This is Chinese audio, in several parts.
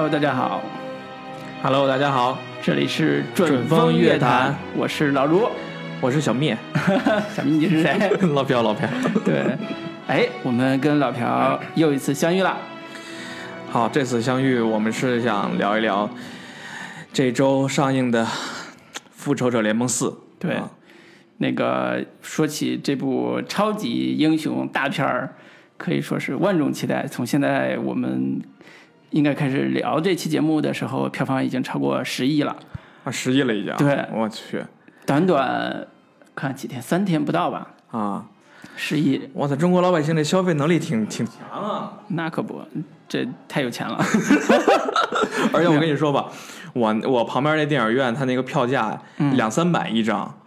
Hello，大家好，Hello，大家好，这里是准风乐坛，我是老卢。我是小灭，小明你是谁？老朴老朴。对，哎，我们跟老朴又一次相遇了。好，这次相遇，我们是想聊一聊这周上映的《复仇者联盟四》。对，啊那个说起这部超级英雄大片儿，可以说是万众期待。从现在我们应该开始聊这期节目的时候，票房已经超过十亿了。啊，十亿了已经。对我去短短看几天，三天不到吧，啊！十亿，我操，中国老百姓的消费能力挺挺强啊！那可不，这太有钱了。而且我跟你说吧，我我旁边那电影院，它那个票价两三百一张，嗯，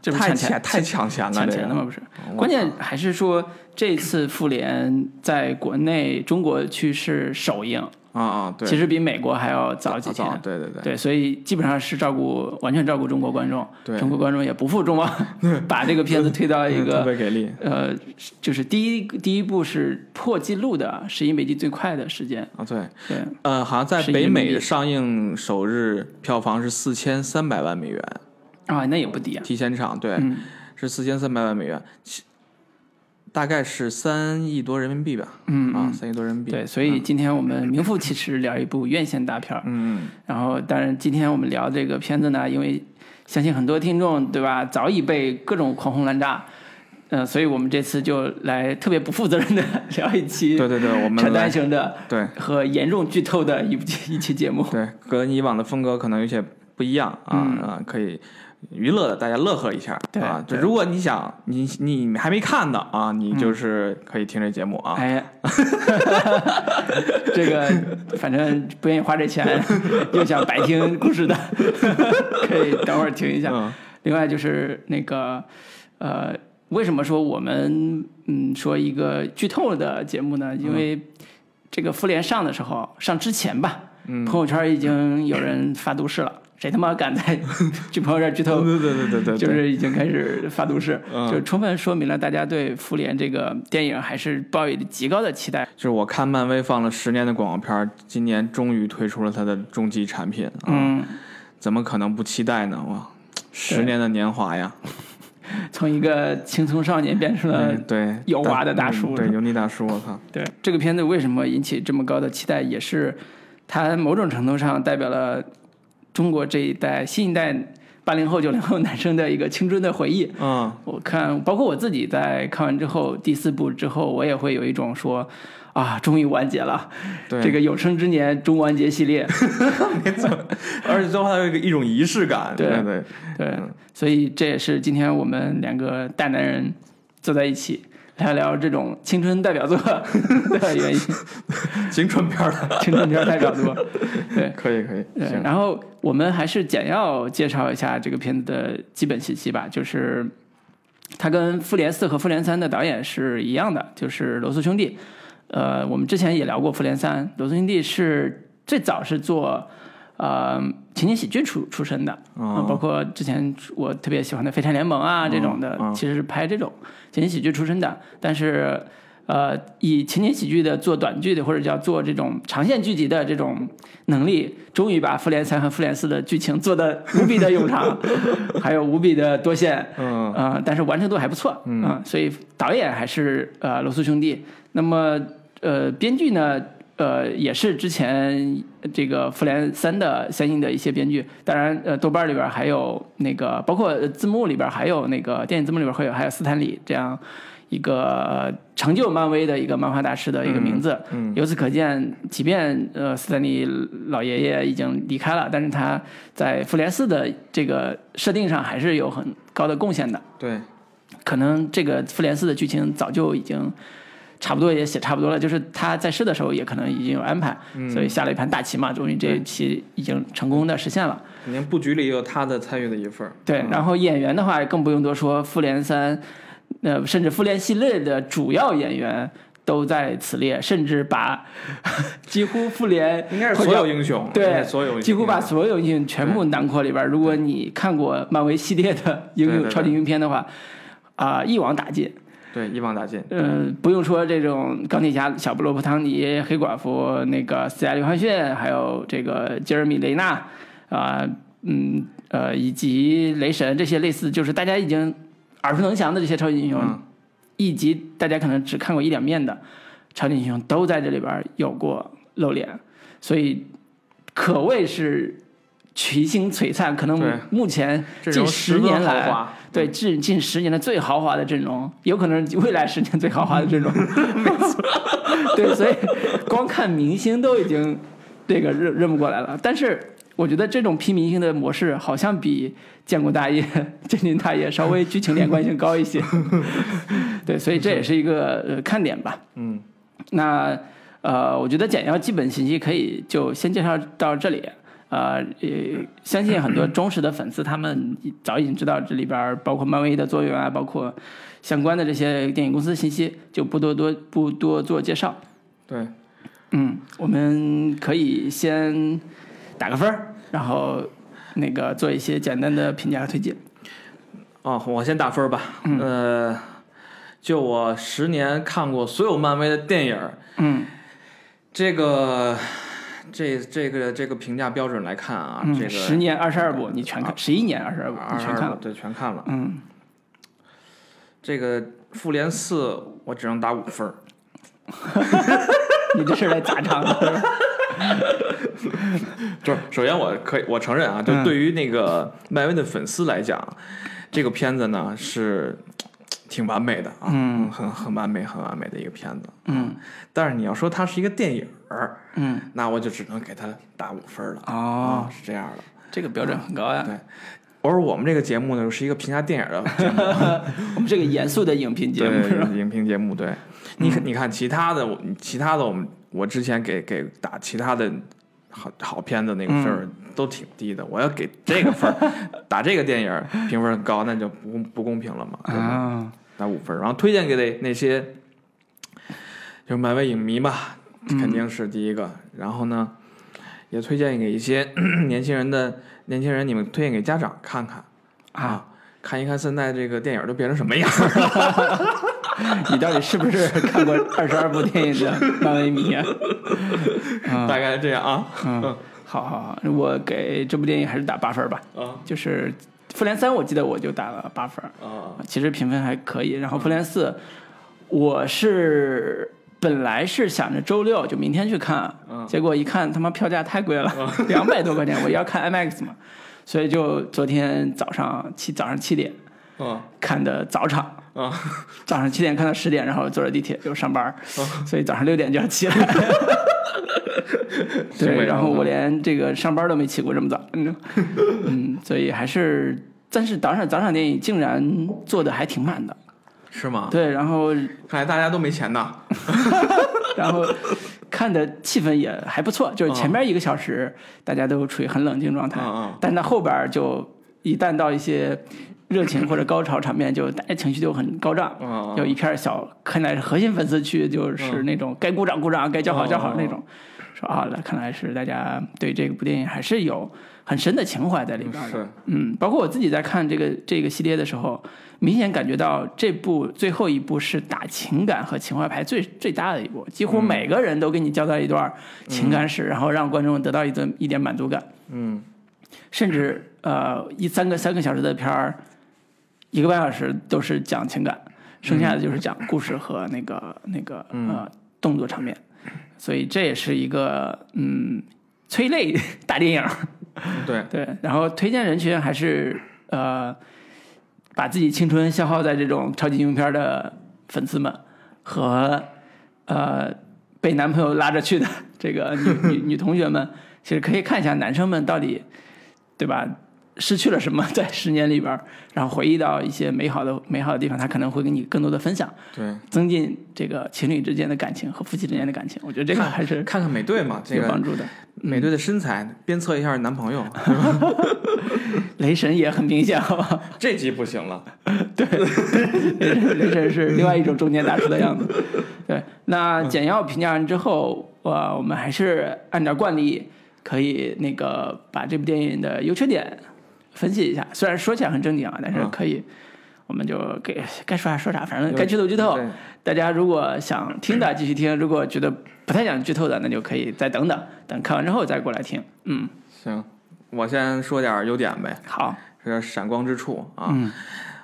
这不太抢钱太抢钱了，抢钱了吗？不是，关键还是说这次复联在国内中国区是首映，啊啊，对，其实比美国还要早几天。对对对对，所以基本上是照顾完全照顾中国观众，对中国观众也不负众望，把这个片子推到一个特个别给力。呃，就是第一第一部是破纪录的十一美金最快的时间，啊，对，对，呃，好像在北美上映首日票房是四千三百万美元，啊，那也不低啊，提前场对，嗯。是四千三百万美元，其大概是三亿多人民币吧，嗯啊，三亿多人民币。对，所以今天我们名副其实聊一部院线大片儿，嗯，然后，当然，今天我们聊这个片子呢，因为相信很多听众对吧，早已被各种狂轰滥炸，嗯、所以我们这次就来特别不负责任的聊一期对对对，我们扯淡来型的对。和严重剧透的一部一期节目。对，跟以往的风格可能有些不一样啊、嗯。啊，可以娱乐的大家乐呵一下对啊。就如果你想你你还没看的啊，你就是可以听这节目啊。哎，这个反正不愿意花这钱，又想白听故事的，可以等会儿听一下。嗯另外就是那个呃，为什么说我们嗯说一个剧透的节目呢？因为这个复联上的时候，上之前吧，嗯朋友圈已经有人发毒誓了，谁他妈敢在 去朋友圈剧透？对对对对对，就是已经开始发毒誓，嗯。就充分说明了大家对复联这个电影还是抱有极高的期待。就是我看漫威放了十年的广告片，今年终于推出了它的终极产品啊，嗯，怎么可能不期待呢？哇，十年的年华呀，从一个青葱少年变成了嗯对，油滑的大叔嗯对，油腻大叔，我靠，对这个片子为什么引起这么高的期待，也是它某种程度上代表了中国这一代新一代八零后、九零后男生的一个青春的回忆。嗯，我看，包括我自己在看完之后，第四部之后，我也会有一种说，啊，终于完结了，对，这个有生之年终完结系列。没 错而且最后还有一个一种仪式感，对对对，对，所以这也是今天我们两个大男人坐在一起聊聊这种青春代表作的原因，青春片儿的，青春片代表作。对，可以可以，对，行，然后我们还是简要介绍一下这个片子的基本信息吧，就是它跟《复联四》和《复联三》的导演是一样的，就是罗素兄弟。呃，我们之前也聊过《复联三》，罗素兄弟是最早是做呃情景喜剧出出身的，哦呃包括之前我特别喜欢的《飞天联盟》啊这种的，嗯其实是拍这种情景喜剧出身的，但是。呃，以情景喜剧的做短剧的，或者叫做这种长线剧集的这种能力，终于把《复联三》和《复联四》的剧情做得无比的冗长，还有无比的多线，嗯呃，但是完成度还不错，嗯、所以导演还是呃罗素兄弟。那么呃，编剧呢，呃，也是之前这个《复联三》的相应的一些编剧。当然，呃，豆瓣里边还有那个，包括字幕里边还有那个电影字幕里边会有还有斯坦李这样一个成就漫威的一个漫画大师的一个名字。嗯由此可见，即便呃斯坦李老爷爷已经离开了，但是他在复联四的这个设定上还是有很高的贡献的。对，可能这个复联四的剧情早就已经差不多也写差不多了，就是他在世的时候也可能已经有安排，所以下了一盘大棋嘛，终于这一期已经成功的实现了。肯定布局里也有他的参与的一份儿对，然后演员的话更不用多说，复联三，呃，甚至复联系列的主要演员都在此列，甚至把 几乎复联应该是所有英雄，对所有英雄几乎把所有英雄全部囊括里边。如果你看过漫威系列的英雄超级英雄片的话，啊、一网打尽。对，一网打尽。嗯，不用说这种钢铁侠小布罗伯汤尼、黑寡妇那个斯嘉丽约翰逊，还有这个杰尔米雷纳啊、嗯呃，以及雷神这些类似，就是大家已经耳熟能详的这些超级英雄，嗯以及大家可能只看过一两面的超级英雄，都在这里边有过露脸，所以可谓是群星璀璨。可能对目前近十年来华，对近近十年的最豪华的阵容，有可能是未来十年最豪华的阵容。没错，对，所以光看明星都已经这个认认不过来了。但是我觉得这种拼明星的模式，好像比建国大业、建军大业稍微剧情连贯性高一些。对，所以这也是一个呃看点吧。嗯，那呃，我觉得简要基本信息可以就先介绍到这里。呃，也相信很多忠实的粉丝，他们早已经知道这里边包括漫威的作用啊，包括相关的这些电影公司信息，就不多多不多做介绍。对，嗯，我们可以先打个分儿，然后那个做一些简单的评价和推荐。哦，我先打分吧。呃，就我十年看过所有漫威的电影，嗯这个这这个这个评价标准来看啊，这嗯，个十年二十二部你全看，十一年二十二部你全看了。对全看了。嗯，这个复联四我只能打五分儿。你这是来砸场的？就是首先我可以我承认啊，就嗯对于那个漫威的粉丝来讲，这个片子呢是挺完美的啊，嗯很很完美很完美的一个片子。嗯但是你要说它是一个电影儿，嗯，那我就只能给他打五分了。哦啊，，是这样的。这个标准很高呀。对而我们这个节目呢，是一个评价电影的节目，我们是个严肃的影评节目影评节目。对，你看，你看其他的，我其他的，我们我之前给给打其他的好好片子那个分儿都挺低的，我要给这个分儿 打这个电影评分高，那就不公不公平了嘛，对吧？啊，打五分，然后推荐给那那些就是漫威影迷吧，肯定是第一个。然后呢，也推荐给一些 年轻人的年轻人，你们推荐给家长看看啊，看一看现在这个电影都变成什么样儿了。你到底是不是 看过二十二部电影的漫威迷啊？大概这样啊。嗯，好好好，我给这部电影还是打八分吧。啊就是《复联三》，我记得我就打了八分，啊其实评分还可以。然后《复联四》，我是本来是想着周六就明天去看，嗯。结果一看他妈票价太贵了，两百多块钱，我要看 IMAX 嘛，所以就昨天早上七早上七点啊看的早场。啊！早上七点看到十点，然后坐着地铁就上班，所以早上六点就要起来。对，然后我连这个上班都没起过这么早，嗯，嗯，所以还是，但是早上早场电影竟然做的还挺满的，是吗？对，然后看来大家都没钱呐。然后看的气氛也还不错，就是前面一个小时大家都处于很冷静状态，但是到后边就一旦到一些热情或者高潮场面，就大家情绪就很高涨，嗯有一片小看来是核心粉丝区，就是那种该鼓掌鼓掌，该叫好叫好那种。说啊，那看来是大家对这部电影还是有很深的情怀在里边的。是嗯，包括我自己在看这个这个系列的时候，明显感觉到这部最后一部是打情感和情怀牌最最大的一部，几乎每个人都给你交代一段情感史，然后让观众得到一顿一点满足感。嗯甚至呃一三个三个小时的片儿，一个半小时都是讲情感，剩下的就是讲故事和那个那个呃动作场面，所以这也是一个嗯催泪 大电影。对，对，然后推荐人群还是呃，把自己青春消耗在这种超级英雄片的粉丝们和呃被男朋友拉着去的 这个女女女同学们，其实可以看一下男生们到底对吧？失去了什么 在十年里边，然后回忆到一些美好的美好的地方，他可能会跟你更多的分享，对，增进这个情侣之间的感情和夫妻之间的感情。我觉得这个还是看看美队嘛，这个有帮助的。美队的身材，鞭策一下男朋友。雷神也很明显，好吧？这集不行了。雷神雷神是另外一种中年大叔的样子。对，那简要评价完之后，呃，我们还是按照惯例，可以那个把这部电影的优缺点分析一下。虽然说起来很正经啊，但是可以，我我们就给该说啥说啥，反正该剧透剧透。大家如果想听的继续听，如果觉得不太想剧透的，那就可以再等等，等看完之后再过来听。嗯，行，我先说点优点呗，好，说点闪光之处啊。嗯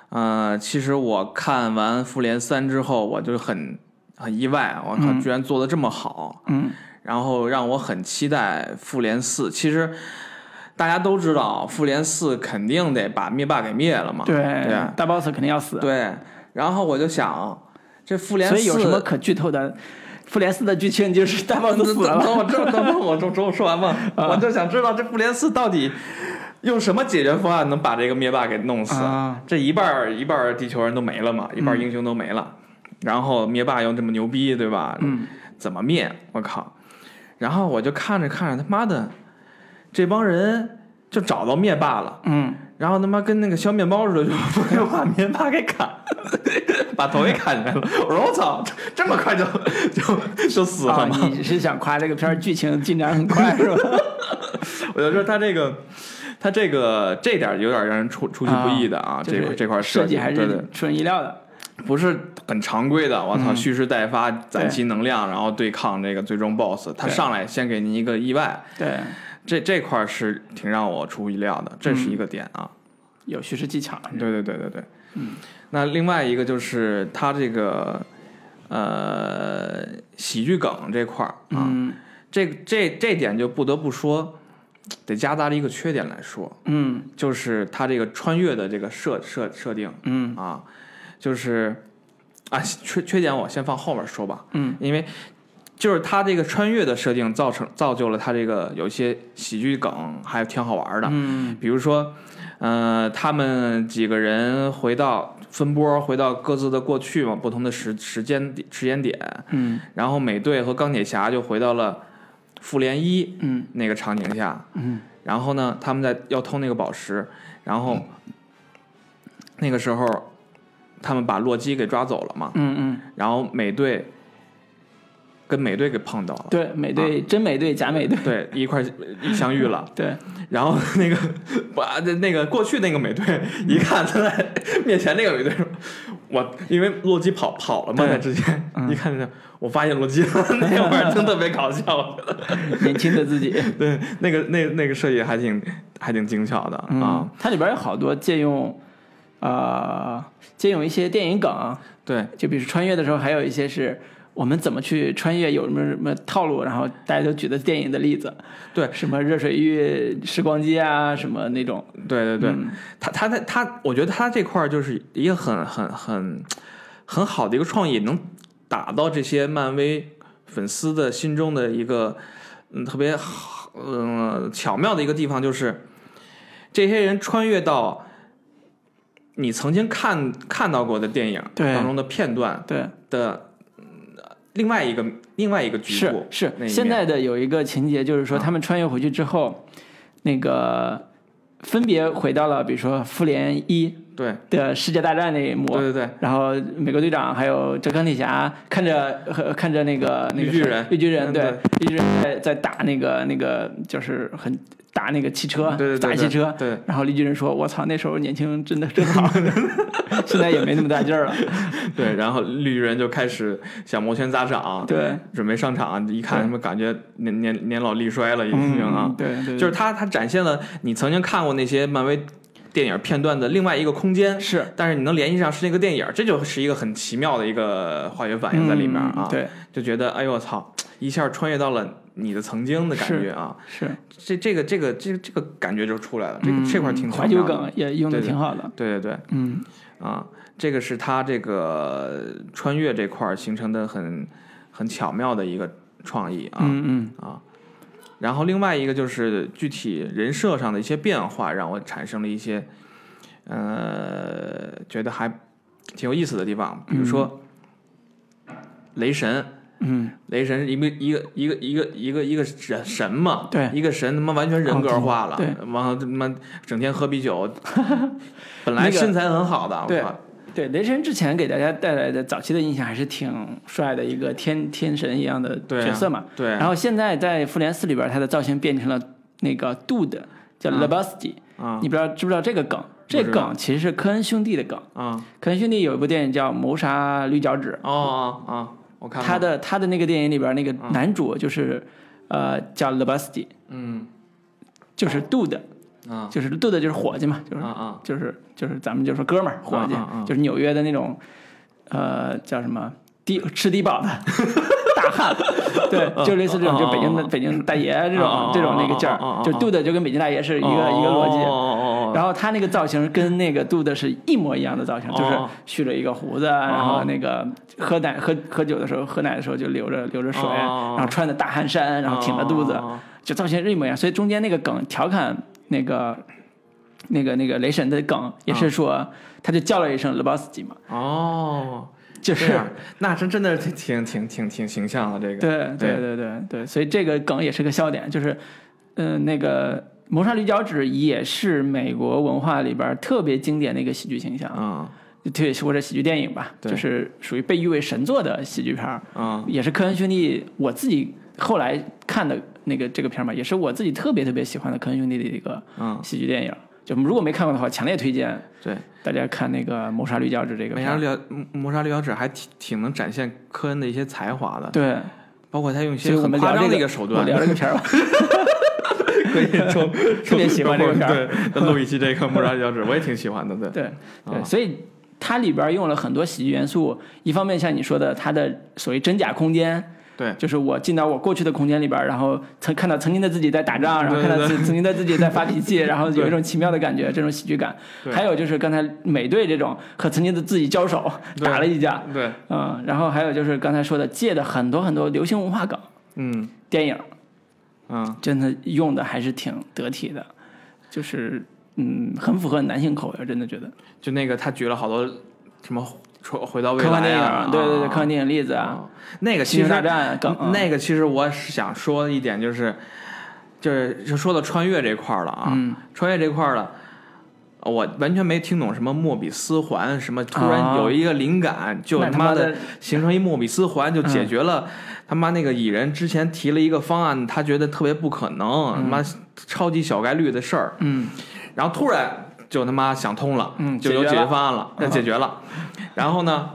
呃，其实我看完《复联三》之后，我就很很意外，我靠，嗯居然做的这么好，嗯然后让我很期待《复联四》。其实大家都知道，《复联四》肯定得把灭霸给灭了嘛，对对啊大 boss 肯定要死，对。然后我就想，这《复联四》所以有什么可剧透的？复联四的剧情就是大 boss 死了。等等我这等等我这我说完嘛，我就想知道这复联四到底用什么解决方案能把这个灭霸给弄死？啊这一半儿一半儿地球人都没了嘛，一半儿英雄都没了，然后灭霸又这么牛逼，对吧？嗯，怎么灭？我靠！然后我就看着看着，他妈的，这帮人就找到灭霸了，嗯，然后他妈跟那个削面包似的，就就把灭霸给砍，把头给砍下来了。我说我操，这么快就 就就死了？你是想夸这个片儿剧情进展很快 是吧？我就说他这个，他这个这点有点让人出出其不意的啊，就是这块这块计还是出人意料的。不是很常规的。我操，嗯蓄势待发，攒齐能量，然后对抗这个最终 BOSS。他上来先给您一个意外，对，这这块是挺让我出乎意料的，这是一个点啊。有叙事技巧。对对对对对。嗯。那另外一个就是他这个呃喜剧梗这块儿啊，嗯这这这点就不得不说，得夹杂着一个缺点来说。嗯就是它这个穿越的这个设设设定嗯啊，就是啊缺缺点我先放后面说吧，嗯因为就是他这个穿越的设定造成造就了他这个有一些喜剧梗，还挺好玩的，嗯。比如说呃他们几个人回到分波回到各自的过去嘛，不同的时时间点时间点，嗯。然后美队和钢铁侠就回到了复联一嗯。那个场景下，嗯。然后呢，他们在要偷那个宝石，然后那个时候他们把洛基给抓走了嘛，嗯嗯，然后美队跟美队给碰到了，对，美队真美队假美队，对，一块相遇了，对，然后那个把那个过去那个美队一看他在面前那个美队说，我因为洛基跑跑了嘛，之前、嗯。一看见我发现洛基了，那会儿真特别搞笑，年轻的自己。对，那个那那个设计还挺还挺精巧的啊。嗯，它里边有好多借用，呃，借用一些电影梗，对，就比如穿越的时候，还有一些是我们怎么去穿越，有什么什么套路，然后大家都举的电影的例子，对。什么热水浴、时光机啊，什么那种，对对对，嗯。他他他他，我觉得他这块儿就是一个很很很很好的一个创意，能打到这些漫威粉丝的心中的一个嗯特别好嗯、巧妙的一个地方，就是这些人穿越到你曾经看看到过的电影当中的片段对，的嗯另外一个另外一个局是部是是。现在的有一个情节，就是说啊。他们穿越回去之后，那个分别回到了，比如说复联一对。的世界大战那一幕，对对对。然后美国队长还有这钢铁侠看着和看着那个那个绿巨人。绿巨人嗯对。绿巨人在在打那个那个就是很打那个汽车，对对对打汽车，对。然后绿巨人说：“我操，那时候年轻真的真好，现在也没那么大劲儿了。对，然后绿巨人就开始想摩拳擦掌，对，准备上场，一看对。他们感觉年年年老力衰了，已经啊。嗯，，对对，就是他他展现了你曾经看过那些漫威电影片段的另外一个空间，是。但是你能联系上是那个电影，这就是一个很奇妙的一个化学反应在里面啊，嗯对，就觉得哎呦我操，一下穿越到了你的曾经的感觉啊，是这这个这个这个这个感觉就出来了，这个这块挺怀旧梗也用的挺好的，对对对，嗯啊，这个是他这个穿越这块儿形成的很很巧妙的一个创意啊、嗯嗯啊。然后另外一个就是具体人设上的一些变化，让我产生了一些呃觉得还挺有意思的地方，比如说、雷神。嗯，雷神一个一个一个一个一个一个神神嘛，对一个神他妈完全人格化了，哦对完了他妈整天喝啤酒，本来身材很好的，我对对，雷神之前给大家带来的早期的印象还是挺帅的一个天天神一样的角色嘛。对，然后现在在复联四里边，他的造型变成了那个 Dude，叫嗯 Lebowski，、啊你不知道知不知道这个梗？这梗其实是科恩兄弟的梗。啊科恩兄弟有一部电影叫《谋杀绿脚趾哦哦哦，我》，看他的他的那个电影里边那个男主就是呃叫 l e b a s t i 嗯。就是杜的，啊就是的就是伙计嘛，就是就是就是咱们就说哥们儿伙计就是纽约的那种呃叫什么低吃低保的 大汉，对，就类似这种，就北京的北京大爷这种这种那个劲儿，就杜的就跟北京大爷是一个一个逻辑。然后他那个造型跟那个杜的是一模一样的造型，就是哦。蓄了一个胡子，然后那个喝奶喝喝酒的时候喝奶的时候就流着流着水，哦。然后穿的大汗衫，然后挺着肚子，哦。就造型是一模一样。所以中间那个梗调侃那个那个那个雷神的梗也是说，他就叫了一声 l e b o s k y 嘛，哦，就是 那真真的是挺挺挺挺形象的这个。对对对对对对，所以这个梗也是个笑点，就是，嗯、那个谋杀驴脚趾也是美国文化里边特别经典的一个喜剧形象，啊对，或者喜剧电影吧，对就是属于被誉为神作的喜剧片儿，嗯也是科恩兄弟我自己后来看的那个这个片儿嘛，也是我自己特别特别喜欢的科恩兄弟的一个嗯，喜剧电影。就如果没看过的话，强烈推荐对，大家看那个《谋杀绿脚趾》这个。谋杀绿脚谋杀绿脚趾还挺挺能展现科恩的一些才华的，对，包括他用一些很夸张的一个手段。聊这个片儿吧。可以 说特别喜欢这个片儿对，再录一期这个谋杀绿脚趾，我也挺喜欢的。对，对啊对，所以它里边用了很多喜剧元素。一方面像你说的，它的所谓真假空间，对。就是我进到我过去的空间里边，然后曾看到曾经的自己在打仗，然后看到对自 曾经的自己在发脾气，然后有一种奇妙的感觉，这种喜剧感。对。还有就是刚才美队这种和曾经的自己交手打了一架，对，嗯，然后还有就是刚才说的借的很多很多流行文化梗，嗯。电影嗯，真的用的还是挺得体的，就是嗯，很符合男性口味，真的觉得。就那个他举了好多什么回回到未科幻电影，对对对，啊科幻电影例子啊，啊，那个其实大战梗，嗯那个其实我是想说一点，就是就是就说到穿越这块儿了啊，嗯穿越这块儿了。我完全没听懂什么莫比斯环，什么突然啊有一个灵感，就他妈的的形成一莫比斯环，就解决了他妈那个蚁人之前提了一个方案，他觉得特别不可能，他妈超级小概率的事儿，嗯然后突然就他妈想通了，嗯就有解解决方案了，那解决了。然后呢，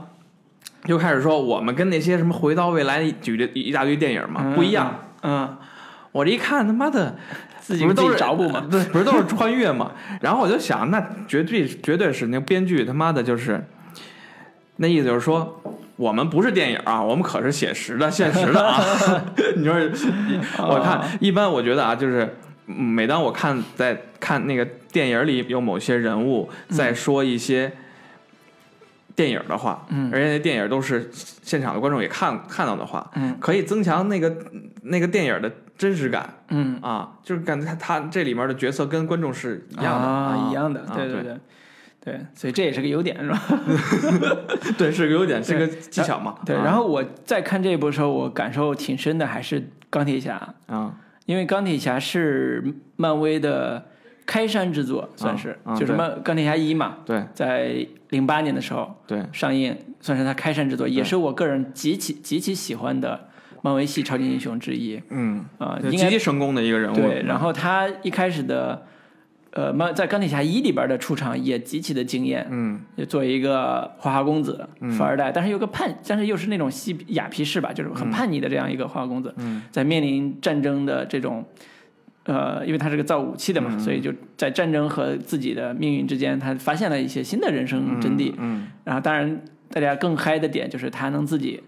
就开始说我们跟那些什么回到未来举的一大堆电影嘛、嗯不一样。嗯，我这一看他妈的，自己不是都是找补嘛，对，不是都是穿越嘛？然后我就想，那绝对绝对是那编剧他妈的就是，那意思就是说。我们不是电影啊，我们可是写实的、现实的啊！你说，我看一般，我觉得啊，就是嗯每当我看在看那个电影里有某些人物在说一些电影的话，嗯。而且那电影都是现场的观众也看看到的话，嗯。可以增强那个那个电影的真实感嗯。啊，就是感觉他他这里面的角色跟观众是一样的。啊，一样的，啊对对对。对，所以这也是个优点，是吧？对，是个优点，是个技巧嘛。对，啊。然后我在看这一部的时候，我感受挺深的，还是钢铁侠，啊，因为钢铁侠是漫威的开山之作，算是，啊就是漫钢铁侠一嘛，对。在零八年的时候对。上映，算是他开山之作，也是我个人极其极其喜欢的漫威系超级英雄之一。嗯，啊、极其成功的一个人物。对，然后他一开始的，呃，漫在钢铁侠一里边的出场也极其的惊艳，嗯作为一个花花公子、富二代，但是有个叛，但是又是那种嬉雅皮士吧，就是很叛逆的这样一个花花公子，嗯在面临战争的这种。呃，因为他是个造武器的嘛，嗯所以就在战争和自己的命运之间，他发现了一些新的人生真谛。嗯然后，当然大家更嗨的点就是他能自己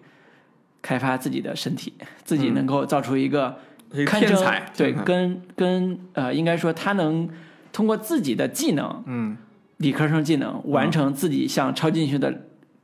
开发自己的身体，自己能够造出一个天才，对，跟跟呃，应该说他能通过自己的技能，嗯。理科生技能完成自己向超级英雄的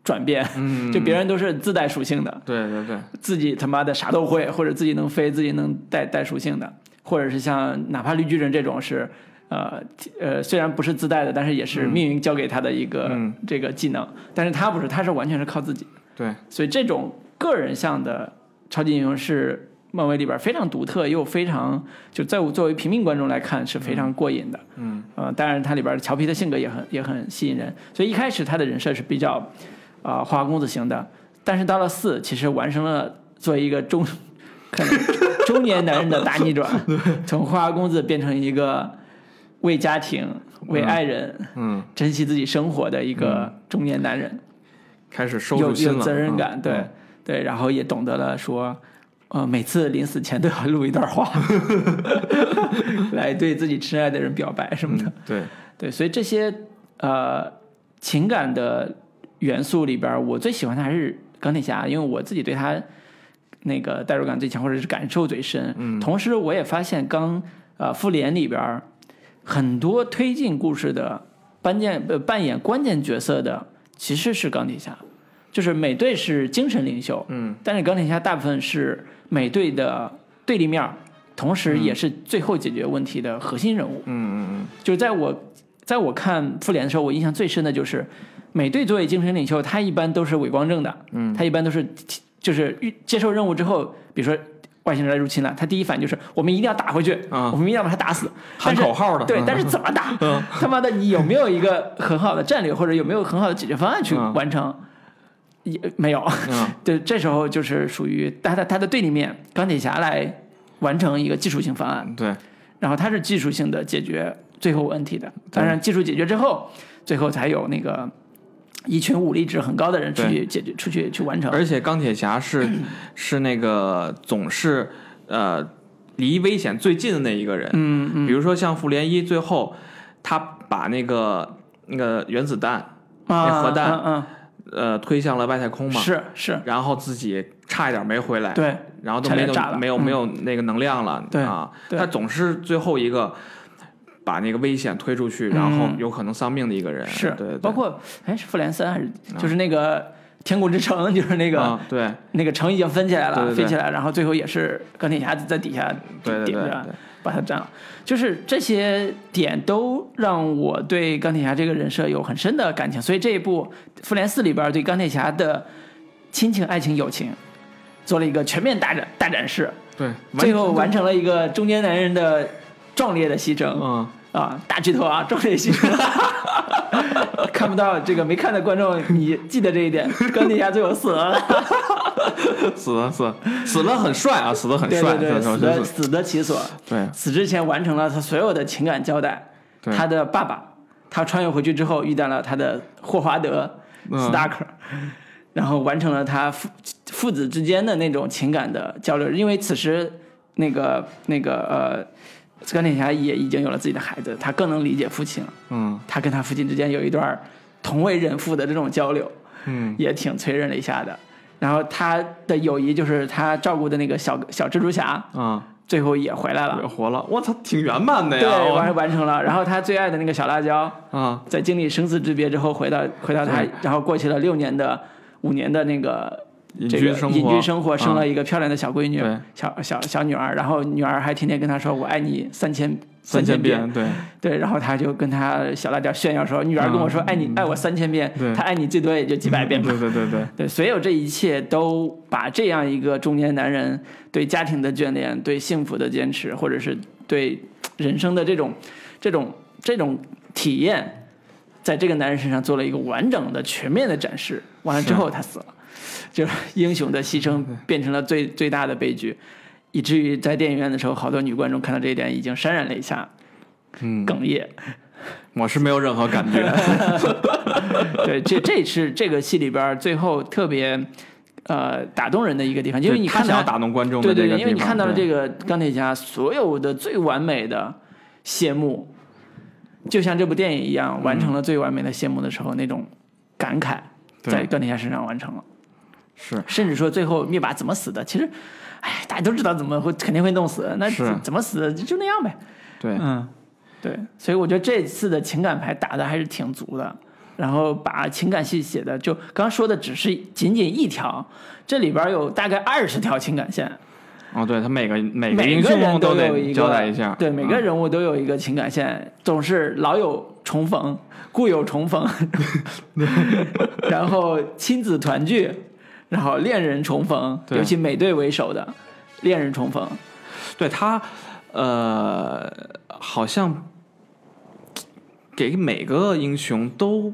转变。嗯，就别人都是自带属性的，对对对，自己他妈的啥都会，或者自己能飞，自己能带带属性的，或者是像哪怕绿巨人这种是，呃呃，虽然不是自带的，但是也是命运交给他的一个、嗯。这个技能，但是他不是，他是完全是靠自己。对，所以这种个人向的超级英雄是漫威里边非常独特又非常就在我作为平民观众来看是非常过瘾的。嗯。呃，当然它里边调皮的性格也很也很吸引人，所以一开始他的人设是比较啊、花花公子型的，但是到了四，其实完成了作为一个中 可能中年男人的大逆转，从花花公子变成一个为家庭、为爱人、嗯，珍惜自己生活的一个中年男人，开始收有有责任感，嗯。对、对，然后也懂得了说，呃，每次临死前都要录一段话，来对自己挚爱的人表白什么的。嗯对，对，所以这些呃情感的元素里边，我最喜欢的还是钢铁侠，因为我自己对他那个代入感最强，或者是感受最深。嗯，同时我也发现刚呃复联里边很多推进故事的关键呃扮演关键角色的其实是钢铁侠，就是美队是精神领袖，嗯，但是钢铁侠大部分是美队的对立面，同时也是最后解决问题的核心人物。嗯嗯嗯就是在我在我看复联的时候，我印象最深的就是美队作为精神领袖，他一般都是伪光正的，嗯，他一般都是就是接受任务之后，比如说外星人来入侵了，他第一反应就是我们一定要打回去，啊我们一定要把他打死，喊口号的嗯，对但是怎么打？他妈的，你有没有一个很好的战略，或者有没有很好的解决方案去嗯完成？也没有，嗯。对，这时候就是属于他的他的对立面钢铁侠来完成一个技术性方案，嗯，对，然后他是技术性的解决最后问题的。当然，技术解决之后，最后才有那个一群武力值很高的人出去解决、出去去完成。而且钢铁侠是 是那个总是呃离危险最近的那一个人，嗯嗯。比如说像复联一最后他把那个那个原子弹啊，那核弹嗯呃推向了外太空嗯，嘛，是是，然后自己差一点没回来，对然后都没有没有没有那个能量了，对啊，对。他总是最后一个把那个危险推出去，然后有可能丧命的一个人，嗯是，对，对包括哎是复联三还是就是那个天空之城，就是那个、啊，对那个城已经分起来了，对对对飞起来，然后最后也是钢铁侠在底下顶着对把它占了。就是这些点都让我对钢铁侠这个人设有很深的感情，所以这一部《复联四》里边对钢铁侠的亲情、爱情、友情做了一个全面大展大展示，对，最后完成了一个中年男人的壮烈的牺牲。嗯。啊，大巨头啊，壮烈牺牲！看不到这个没看的观众，你记得这一点。钢铁侠最后 死了，死了死了死了很帅啊，死的很帅，对对对，死的死得其所。对死之前完成了他所有的情感交代。对他的爸爸，他穿越回去之后遇到了他的霍华德嗯斯达克，然后完成了他父父子之间的那种情感的交流。因为此时那个那个呃，钢铁侠也已经有了自己的孩子，他更能理解父亲了。嗯。他跟他父亲之间有一段同为人父的这种交流，嗯。也挺催人泪下的。然后他的友谊就是他照顾的那个小小蜘蛛侠，啊，最后也回来了，也活了，我操，挺圆满的，呀，对完完成了。然后他最爱的那个小辣椒，啊，在经历生死之别之后，回到回到他，然后过去了六年的五年的那个这个隐居生活，隐居生活，生啊了一个漂亮的小闺女，对小小小女儿，然后女儿还天天跟他说“我爱你三千三千遍”，对对，然后他就跟他小辣椒炫耀说：“女儿跟我说爱你，爱我三千遍对，他爱你最多也就几百遍吧。对对对对，对，所有这一切都把这样一个中年男人对家庭的眷恋、对幸福的坚持，或者是对人生的这种、这种、这种体验，在这个男人身上做了一个完整的、全面的展示。完了之后，他死了，就是英雄的牺牲变成了最最大的悲剧，以至于在电影院的时候，好多女观众看到这一点已经潸然泪下，嗯，哽咽。我是没有任何感觉，对，这这是这个戏里边最后特别呃打动人的一个地方，因为你看到他想要打动观众的对对因为你看到了这个，钢铁侠所有的最完美的谢幕，就像这部电影一样，完成了最完美的谢幕的时候，那种感慨在钢铁侠身上完成了。是。甚至说最后灭霸怎么死的，其实，哎，大家都知道怎么会肯定会弄死，那是。怎么死的就就那样呗。对，嗯，对，所以我觉得这次的情感牌打的还是挺足的，然后把情感戏写的，就刚说的只是仅仅一条，这里边有大概二十条情感线，哦，对他每个每个每个英雄人有得一个交代一下，对，每个嗯。人物都有一个情感线，总是老有重逢，故友重逢，然后亲子团聚，然后恋人重逢，尤其美队为首的恋人重逢，对他，呃，好像给每个英雄都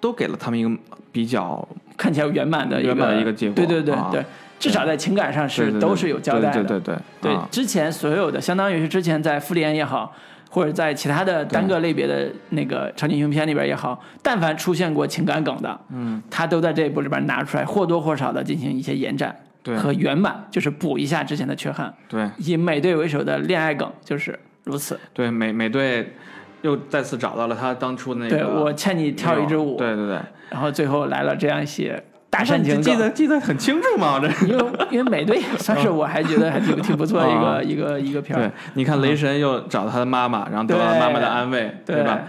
都给了他们一个比较看起来圆满的一个圆满的一个结果对对对啊对，至少在情感上是都是有交代的。对对对对对啊之前所有的，相当于是之前在复联也好，或者在其他的单个类别的那个场景英雄片里边也好，但凡出现过情感梗的，嗯，他都在这一部里边拿出来，或多或少的进行一些延展对。和圆满，就是补一下之前的缺憾。对。以美队为首的恋爱梗就是如此。对，美美队又再次找到了他当初那个，对我欠你跳一支舞，对对对，然后最后来了这样一些大煽情梗。记得记得很清楚嘛，这。因为 因为美队算是我还觉得还挺挺不错的一个、啊一个一个片对儿。，你看雷神又找到他的妈妈，然后得到了妈妈的安慰，对吧？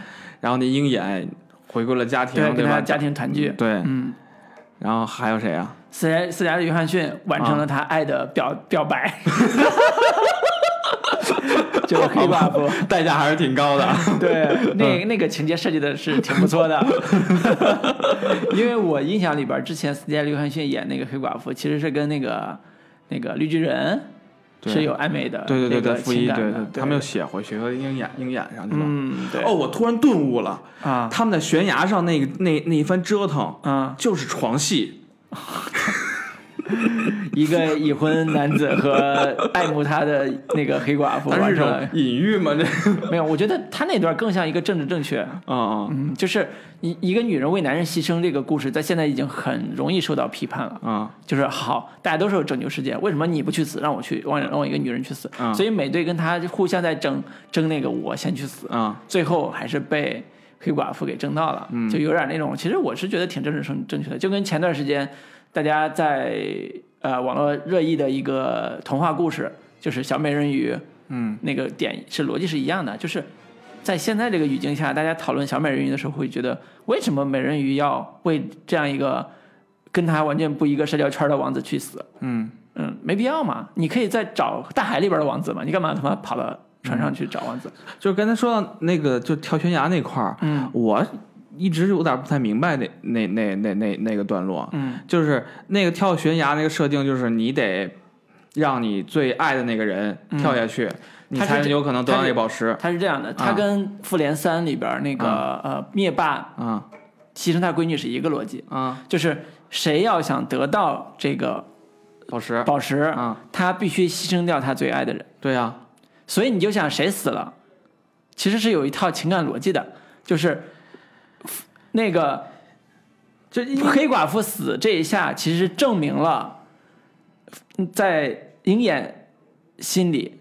然后那鹰眼回归了家庭，对，对吧？家庭团聚。对，嗯，然后还有谁啊？斯嘉斯嘉丽·约翰逊完成了他爱的表、表白，就是黑寡妇。代价还是挺高的。对，嗯那那个情节设计的是挺不错的，因为我印象里边，之前斯嘉丽·约翰逊演那个黑寡妇，其实是跟那个那个绿巨人对是有暧昧的，对对对对，这个负一，对对，他们又写回去和鹰眼鹰眼上去了。嗯，对，哦，我突然顿悟了，啊他们在悬崖上那个那那一番折腾，啊，就是床戏。一个已婚男子和爱慕他的那个黑寡妇完成了，隐喻吗？这，没有，我觉得他那段更像一个政治正确，嗯嗯嗯，就是一一个女人为男人牺牲这个故事，在现在已经很容易受到批判了。嗯就是好，大家都是有拯救世界，为什么你不去死，让我去，让让我一个女人去死？嗯所以美队跟他互相在争争那个我先去死，嗯最后还是被黑寡妇给争到了，就有点那种，其实我是觉得挺政治正正确的，就跟前段时间大家在呃网络热议的一个童话故事，就是小美人鱼嗯那个点是逻辑是一样的，就是在现在这个语境下，大家讨论小美人鱼的时候，会觉得为什么美人鱼要为这样一个跟他完全不一个社交圈的王子去死？嗯，嗯，没必要嘛，你可以再找大海里边的王子嘛，你干嘛他妈跑到船上去找王子？就是刚才说到那个就跳悬崖那块儿，嗯我一直有点不太明白那那那那那那个段落，嗯。就是那个跳悬崖那个设定，就是你得让你最爱的那个人跳下去，你才有可能得到那个宝石。他是这样的，他跟《复联三》里边那个、呃灭霸啊牺牲他闺女是一个逻辑，啊，就是谁要想得到这个宝石。宝石，啊，他必须牺牲掉他最爱的人。对呀、所以你就想谁死了，其实是有一套情感逻辑的，就是那个就黑寡妇死这一下，其实证明了在鹰眼心里，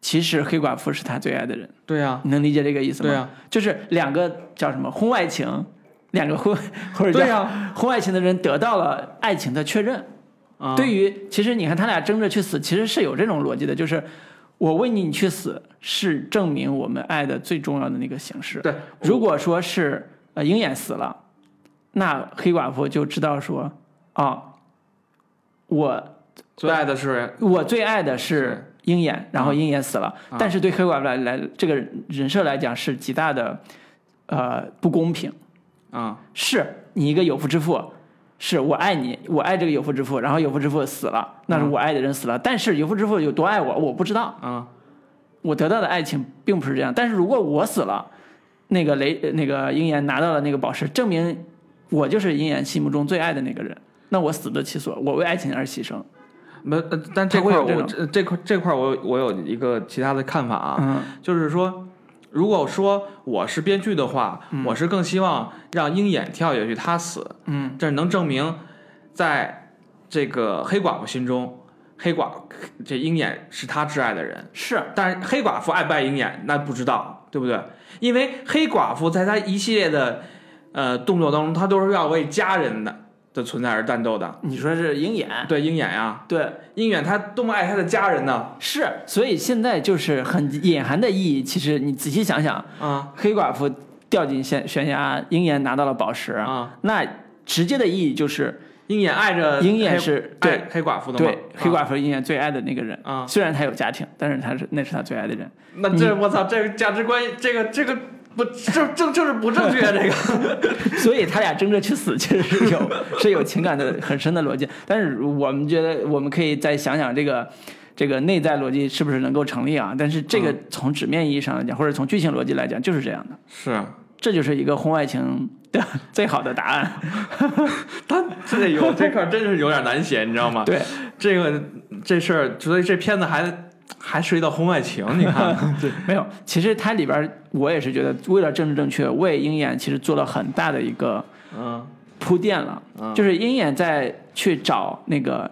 其实黑寡妇是他最爱的人。对呀、你能理解这个意思吗？对啊，就是两个叫什么婚外情，两个婚或者叫婚外情的人得到了爱情的确认。啊，对于其实你看他俩争着去死，其实是有这种逻辑的，就是我为你去死，是证明我们爱的最重要的那个形式。对，如果说是呃鹰眼死了，那黑寡妇就知道说啊，我最爱的是我最爱的是鹰眼，然后鹰眼死了，啊但是对黑寡妇来来这个人设来讲是极大的呃不公平。啊，是你一个有夫之妇，是我爱你，我爱这个有夫之妇，然后有夫之妇死了，那是我爱的人死了，但是有夫之妇有多爱我，我不知道，啊，我得到的爱情并不是这样。但是如果我死了，那个雷呃那个鹰眼拿到了那个宝石，证明我就是鹰眼心目中最爱的那个人，那我死得其所，我为爱情而牺牲。没，呃但这块我这这这块这块我有我有一个其他的看法啊，嗯就是说，如果说我是编剧的话，我是更希望让鹰眼跳下去，他死，嗯，这能证明，在这个黑寡妇心中，黑寡这鹰眼是他挚爱的人。是但是黑寡妇爱不爱鹰眼，那不知道，对不对？因为黑寡妇在她一系列的呃动作当中，她都是要为家人的的存在而战斗的。你说是鹰眼，对鹰眼呀，对，鹰眼他多么爱他的家人呢？是，所以现在就是很隐含的意义。其实你仔细想想，啊黑寡妇掉进悬悬崖，鹰眼拿到了宝石，啊！那直接的意义就是鹰眼爱着鹰眼是爱对黑寡妇的吗？对黑寡妇鹰眼最爱的那个人。啊，虽然他有家庭，但是他是那是他最爱的人。那这我操，这个价值观，这个这个不正正就是不正确啊，这个所以他俩争着去死，其实是有 是有情感的很深的逻辑。但是我们觉得，我们可以再想想这个这个内在逻辑是不是能够成立啊？但是这个从纸面意义上来讲，或者从剧情逻辑来讲，就是这样的。是这就是一个婚外情的 最好的答案。他这有这块真是有点难写，你知道吗？对，这个这事儿，所以这片子还还涉及到婚外情，你看，对，没有，其实它里边我也是觉得，为了政治正确，为鹰眼其实做了很大的一个嗯。铺垫了。嗯。就是鹰眼在去找那个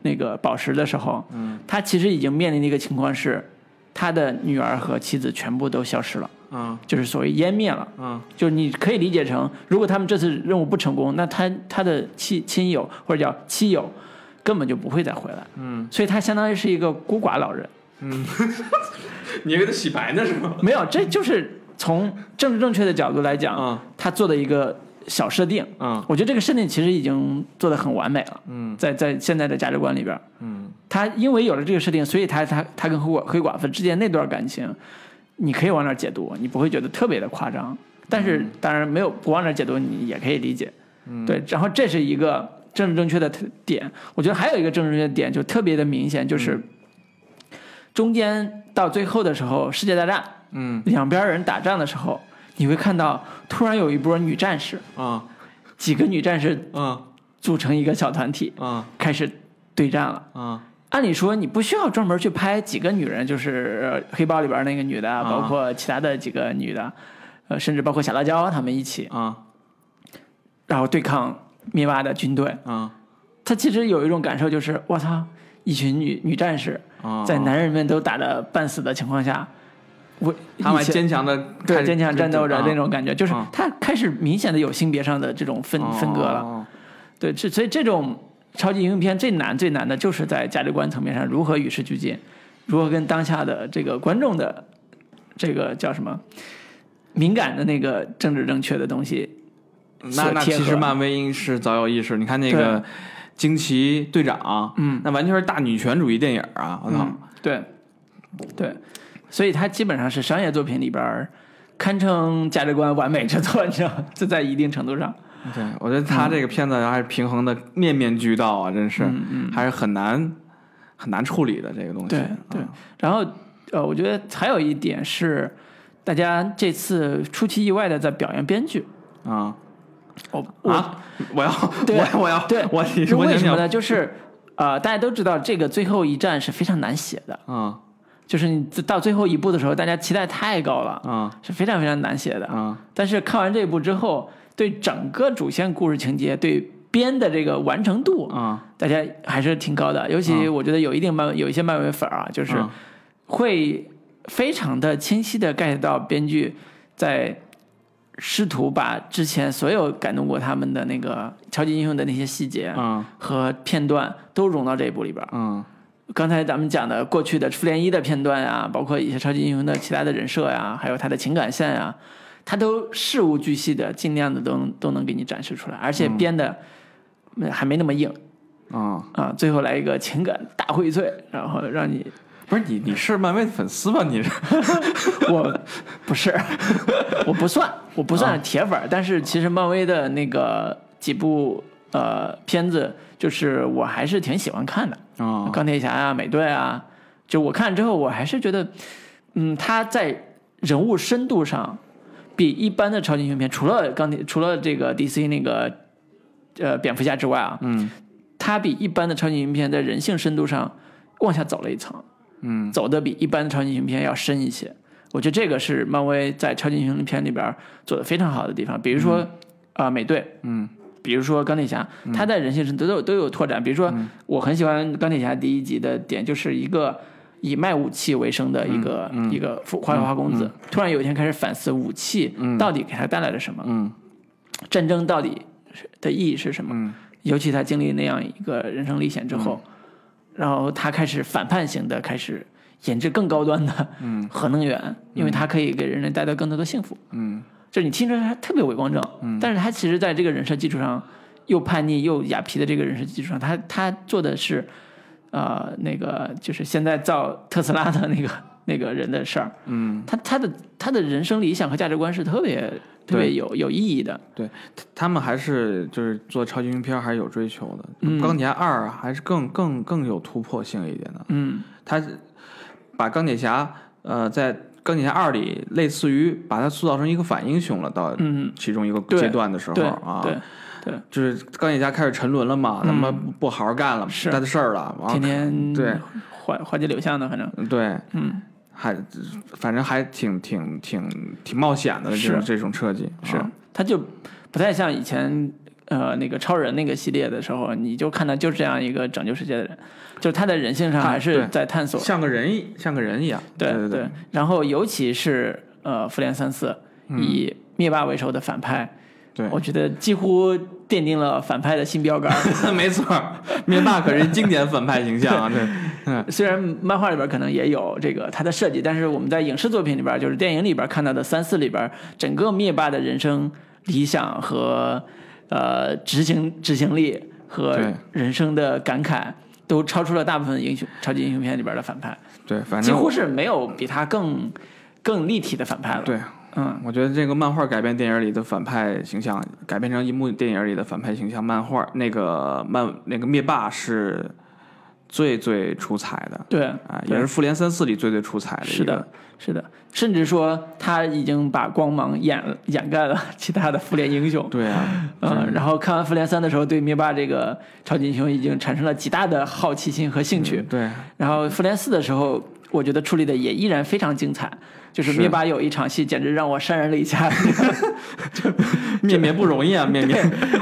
那个宝石的时候，嗯。他其实已经面临的一个情况是，他的女儿和妻子全部都消失了，嗯。就是所谓湮灭了。嗯。就是你可以理解成，如果他们这次任务不成功，那他他的亲亲友或者叫妻友根本就不会再回来，嗯。所以他相当于是一个孤寡老人。嗯，你给他洗白呢是吗？没有，这就是从政治正确的角度来讲，嗯。他做的一个小设定。嗯。我觉得这个设定其实已经做得很完美了，嗯。在在现在的价值观里边，嗯。他因为有了这个设定，所以他他他跟黑寡黑寡妇之间那段感情，你可以往那儿解读，你不会觉得特别的夸张。但是当然没有不往那儿解读，你也可以理解。嗯对，然后这是一个政治正确的点。我觉得还有一个政治正确的点就特别的明显，就是中间到最后的时候，世界大战嗯两边人打仗的时候，你会看到突然有一波女战士，啊几个女战士嗯组成一个小团体，嗯开始对战了。嗯按理说，你不需要专门去拍几个女人，就是呃黑豹里边那个女的，啊包括其他的几个女的，呃，甚至包括小辣椒他们一起，啊然后对抗灭霸的军队。啊他其实有一种感受，就是我操，一群女女战士啊，在男人们都打得半死的情况下，我他们坚强的对坚强战斗着那种种感觉，就是啊他开始明显的有性别上的这种分分割了。了。对，这所以这种超级英雄片最难最难的就是在价值观层面上如何与时俱进，如何跟当下的这个观众的这个叫什么敏感的那个政治正确的东西那那其实漫威是早有意识，你看那个惊奇队长，嗯，那完全是大女权主义电影啊！我操。嗯，，对，对，所以它基本上是商业作品里边堪称价值观完美之作，你知道吗，这在一定程度上，对我觉得他这个片子还是平衡的面面俱到啊，真是，还是很难很难处理的这个东西。对然后呃，我觉得还有一点是，大家这次出其意外的在表扬编剧，啊我我啊！我要 对我我要对我你是为什么呢？就是呃，大家都知道这个最后一战是非常难写的，啊就是你到最后一步的时候，大家期待太高了，啊是非常非常难写的。啊但是看完这一部之后，对整个主线故事情节、对编的这个完成度，啊大家还是挺高的。尤其我觉得有一定漫有一些漫威粉啊，就是啊会非常的清晰的 get 到编剧在试图把之前所有感动过他们的那个超级英雄的那些细节啊和片段都融到这一部里边儿。嗯刚才咱们讲的过去的复联一的片段啊，包括一些超级英雄的其他的人设呀，还有他的情感线呀，他都事无巨细的，尽量的都都能给你展示出来，而且编的嗯还没那么硬啊！啊。最后来一个情感大荟萃，然后让你不是你你是漫威的粉丝吧？你是 我不是，我不算，我不算铁粉儿，但是其实漫威的那个几部呃片子，就是我还是挺喜欢看的。啊钢铁侠啊、美队啊，就我看之后，我还是觉得，嗯，他在人物深度上比一般的超级英雄片，除了钢铁，除了这个 DC 那个呃蝙蝠侠之外啊，嗯。它比一般的超级英雄片在人性深度上往下走了一层，嗯。走的比一般的超级英雄片要深一些。我觉得这个是漫威在超级英雄片里边做的非常好的地方，比如说啊、美队，嗯。比如说钢铁侠，他在人性上都有都有拓展。比如说，我很喜欢钢铁侠第一集的点，就是一个以卖武器为生的一个、一个富花花公子，突然有一天开始反思武器到底给他带来了什么，嗯。战争到底的意义是什么。嗯。尤其他经历那样一个人生历险之后，然后他开始反叛型的，开始研制更高端的核能源，因为它可以给人类带来更多的幸福。嗯。就是你听着他特别伪光正，但是他其实在这个人设基础上又叛逆又雅痞的这个人设基础上，他他做的是，呃，那个就是现在造特斯拉的那个那个人的事儿，嗯，他他的他的人生理想和价值观是特别特别有有意义的，对他们还是就是做超级英雄片还是有追求的。嗯。钢铁侠二还是更更更有突破性一点的。嗯。他把钢铁侠呃在钢铁侠二里类似于把他塑造成一个反英雄了，到嗯，其中一个阶段的时候对啊，对对，就是钢铁侠开始沉沦了嘛，他妈嗯不好好干了，是。他的事儿了，天天对。花花季柳巷的，反正。对，嗯，还反正还挺挺挺挺冒险的这种是。这种设计，是他就不太像以前呃那个超人那个系列的时候，你就看到就是这样一个拯救世界的人，就是他的人性上还是在探索。像个人一像个人一样，对对对，然后尤其是呃复联三四以灭霸为首的反派，嗯对我觉得几乎奠定了反派的新标杆。没错，灭霸可是经典反派形象啊，对，嗯，虽然漫画里边可能也有这个他的设计，但是我们在影视作品里边，就是电影里边看到的三四里边，整个灭霸的人生理想和呃执行执行力和人生的感慨，都超出了大部分英雄超级英雄片里边的反派，对，反正几乎是没有比他更更立体的反派了。对，嗯，我觉得这个漫画改编电影里的反派形象，改编成一幕电影里的反派形象，漫画那个漫那个灭霸是最最出彩的，对啊，也是复联三四里最最出彩的一个。是的，是的，甚至说他已经把光芒掩掩盖了其他的复联英雄。对啊，嗯，然后看完复联三的时候，对灭霸这个超级英雄已经产生了极大的好奇心和兴趣。对，然后复联四的时候，我觉得处理的也依然非常精彩。就是是灭霸有一场戏，简直让我潸然泪下。灭灭不容易啊，灭灭。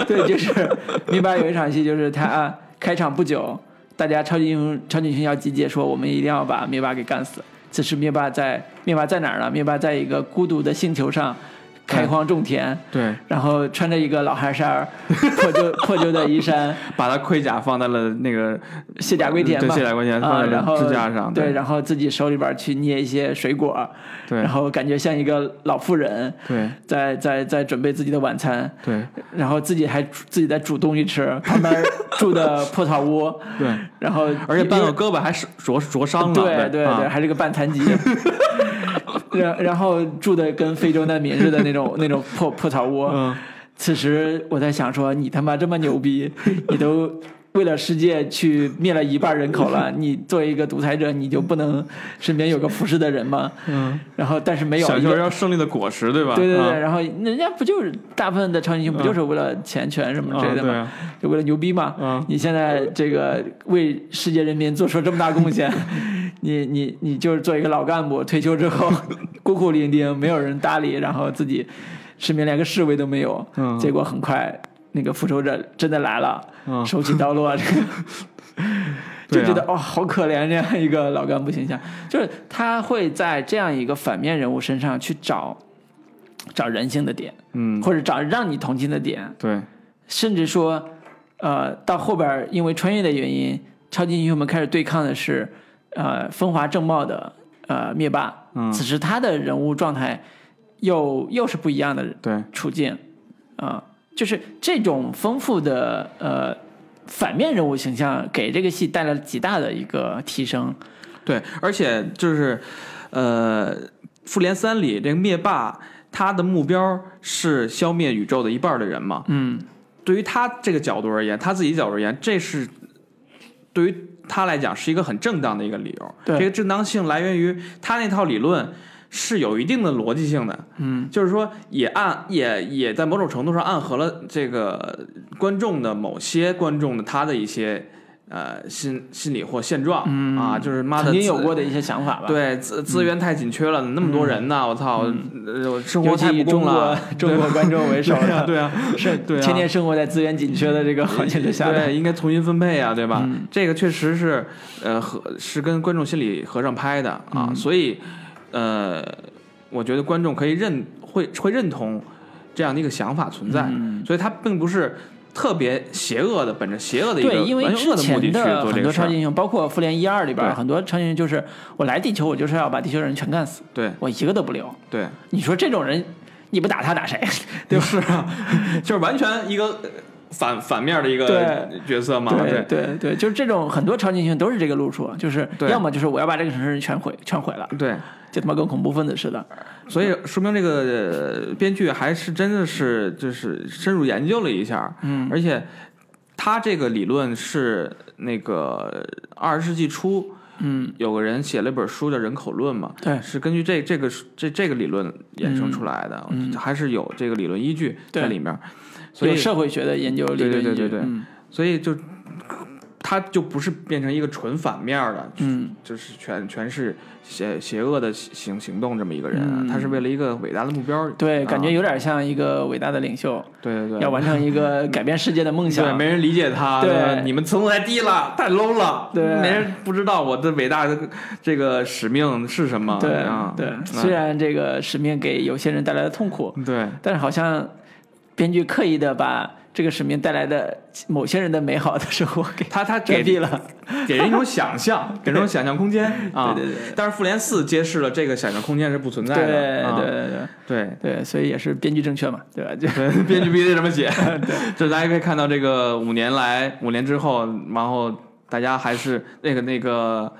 对，就是灭霸有一场戏，就是他、啊、开场不久，大家超级英雄超级英雄要集结，说我们一定要把灭霸给干死。此时灭霸在灭霸在哪儿呢？灭霸在一个孤独的星球上开荒种田，对，然后穿着一个老汗衫儿，破旧破旧的衣衫，把他盔甲放在了那个卸甲归田对嘛，卸甲归田放啊，在了然后支架上对，对然后自己手里边去捏一些水果，对然后感觉像一个老妇人，对在在在准备自己的晚餐，对然后自己还自己在煮东西吃，旁边 住的破草屋，对，然后而且半个胳膊还是灼灼伤了，对对啊对，还是个半残疾。然然后住的跟非洲难民似的那种那种破破草窝。嗯，此时我在想说，你他妈这么牛逼，你都为了世界去灭了一半人口了，你作为一个独裁者，你就不能身边有个服侍的人吗？嗯，然后但是没有享一个。受要胜利的果实，对吧？对对对，啊然后人家不就是大部分的超级英雄不就是为了钱权什么之类的吗？啊对啊就为了牛逼嘛。嗯你现在这个为世界人民做出这么大贡献，你你你就是做一个老干部，退休之后 孤苦伶仃，没有人搭理，然后自己身边连个侍卫都没有，嗯结果很快那个复仇者真的来了，嗯。手起刀落，这个。就觉得哦、好可怜这样一个老干部形象，就是他会在这样一个反面人物身上去找找人性的点，嗯，或者找让你同情的点，对。甚至说，呃，到后边因为穿越的原因，超级英雄们开始对抗的是，呃，风华正茂的呃灭霸。嗯。此时他的人物状态又又是不一样的对。处境，啊、就是这种丰富的呃反面人物形象，给这个戏带来了极大的一个提升。对，而且就是呃，复联三里这个灭霸，他的目标是消灭宇宙的一半的人嘛。嗯，对于他这个角度而言，他自己角度而言，这是对于他来讲是一个很正当的一个理由。对这个正当性来源于他那套理论是有一定的逻辑性的。嗯，就是说也暗也也在某种程度上暗合了这个观众的某些观众的他的一些呃心心理或现状、嗯啊，就是妈的曾经有过的一些想法吧。，对资资源太紧缺了，那么多人呢，我操，呃生活太不公中国了。中国观众为首对啊，对啊，是对啊天天生活在资源紧缺的这个环境之下。对，应该重新分配啊，对吧？嗯这个确实是，呃，和是跟观众心理合上拍的啊，嗯所以，呃，我觉得观众可以认会会认同这样的一个想法存在，嗯所以它并不是特别邪恶的，本着邪恶的一个对，因为之前的很多超级英雄，包括复联一二里边很多超级英雄就是我来地球，我就是要把地球人全干死，对我一个都不留。对，你说这种人，你不打他打谁？对吧？是啊，就是完全一个呃反反面的一个角色嘛，对对。对，就是这种很多超级英雄都是这个路数，就是要么就是我要把这个城市全毁全毁了，对。就他妈跟恐怖分子似的。所以说明这个、呃编剧还是真的是就是深入研究了一下，嗯，而且他这个理论是那个二十世纪初，嗯，有个人写了一本书叫《人口论》嘛，对。是根据这这个这这个理论衍生出来的，嗯。还是有这个理论依据在里面，所以社会学的研究理论对对对对对。嗯。所以就他就不是变成一个纯反面的，嗯，就是全全是邪邪恶的行行动这么一个人啊，嗯。他是为了一个伟大的目标，对，啊。感觉有点像一个伟大的领袖，对对对，要完成一个改变世界的梦想对，没人理解他，对吧？你们层次太低了，太 low 了，对。没人不知道我的伟大的这个使命是什么，对啊，对，嗯虽然这个使命给有些人带来了痛苦，对。但是好像编剧刻意的把这个使命带来的某些人的美好的生活给他他遮给蔽了。给人一种想象，给人一种想象空间啊，对对对但是复联四揭示了这个想象空间是不存在的，啊对对对对。对，所以也是编剧正确嘛，对吧？就，编剧必须得这么写。就大家可以看到，这个五年来，五年之后，然后大家还是那个那个，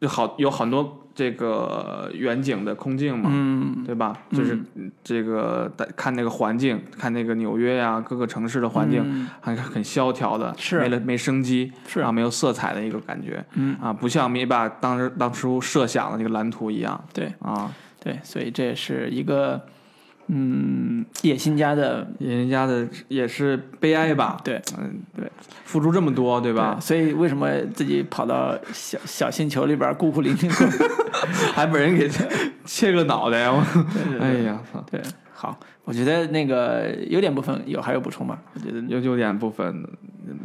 就好有很多这个远景的空镜嘛，嗯，对吧？就是这个大看那个环境，看那个纽约呀、各个城市的环境，还是很萧条的，是。没了没生机，是。啊，没有色彩的一个感觉，嗯。啊，不像灭霸当时当初设想的那个蓝图一样对。啊。对，所以这也是一个嗯野心家的野心家的也是悲哀吧？对嗯，对，付出这么多，对吧？所以为什么自己跑到小小星球里边孤苦伶仃？还被人给切个脑袋，哎呀，操！对，好，我觉得那个优点部分有还有补充吗？我觉得优优点部分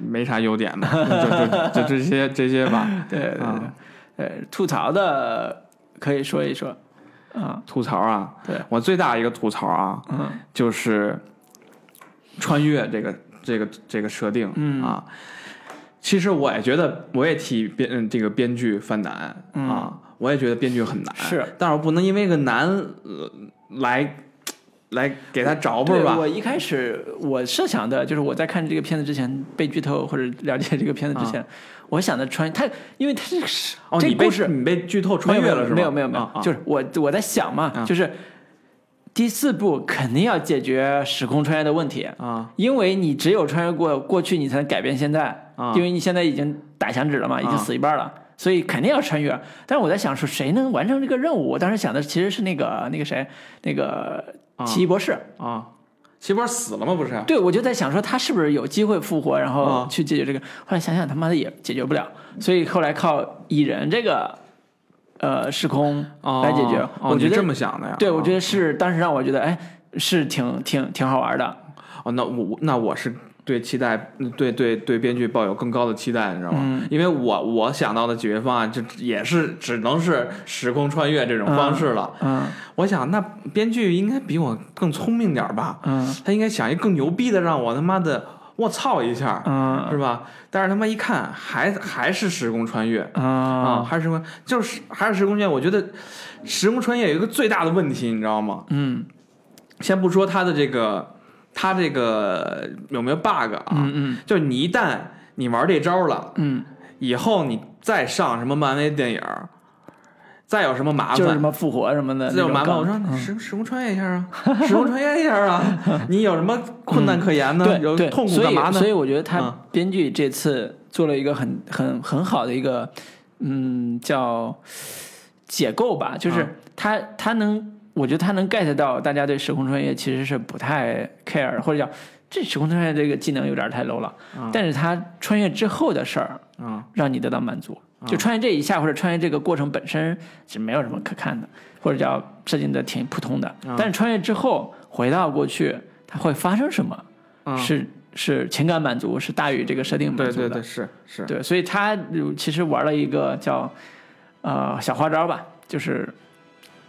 没啥优点吧，就就就这些这些吧。对对对啊，呃，吐槽的可以说一说啊，吐槽啊，对，我最大一个吐槽啊，嗯。就是穿越这个这个这个设定嗯。啊。其实我也觉得，我也替编嗯这个编剧犯难嗯。啊，我也觉得编剧很难，是，但是我不能因为一个难呃来来给他着吧对，吧？我一开始我设想的就是我在看这个片子之前被剧透或者了解这个片子之前，我想的穿他，因为他这个是啊哦，你被这个故事你被剧透穿越了是吗？没有没有没有，就是我我在想嘛，啊就是第四部肯定要解决时空穿越的问题，啊因为你只有穿越过过去，你才能改变现在，啊因为你现在已经打响指了嘛，已经死一半了。所以肯定要穿越，但是我在想说谁能完成这个任务？我当时想的其实是那个那个谁，那个奇异博士。啊！奇波死了吗？不是？对，我就在想说他是不是有机会复活，然后啊去解决这个。后来想想他妈的也解决不了，所以后来靠蚁人这个呃时空哦来解决。哦我觉得你这么想的呀？对，我觉得得是当时让我觉得哎是挺挺挺好玩的。哦，那我那我是对期待，对对对编剧抱有更高的期待，你知道吗？嗯因为我我想到的解决方案就也是只能是时空穿越这种方式了。嗯我想那编剧应该比我更聪明点吧？嗯他应该想一更牛逼的，让我他妈的我操一下，嗯是吧？但是他妈一看还还是时空穿越。啊，啊还是什么？就是还是时空穿越。我觉得时空穿越有一个最大的问题，你知道吗？嗯先不说他的这个，它这个有没有 bug 啊？嗯嗯。就是你一旦你玩这招了，嗯，以后你再上什么漫威电影，再有什么麻烦，就是什么复活什么的，再有麻烦，我说你时时空穿越一下啊，时空穿越一下啊，你有什么困难可言呢？有痛苦干嘛呢？所以我觉得他嗯。编剧这次做了一个很很很好的一个嗯叫解构吧，就是嗯。他他能，我觉得他能 get 到大家对时空穿越其实是不太 care，或者叫这时空穿越这个技能有点太 low 了，嗯但是他穿越之后的事儿嗯让你得到满足。就穿越这一下，或者穿越这个过程本身是没有什么可看的，或者叫设定的挺普通的。嗯但是穿越之后回到过去，它会发生什么？啊，是是情感满足是大于这个设定满足的。对对对，是是，对所以他呃其实玩了一个叫呃小花招吧，就是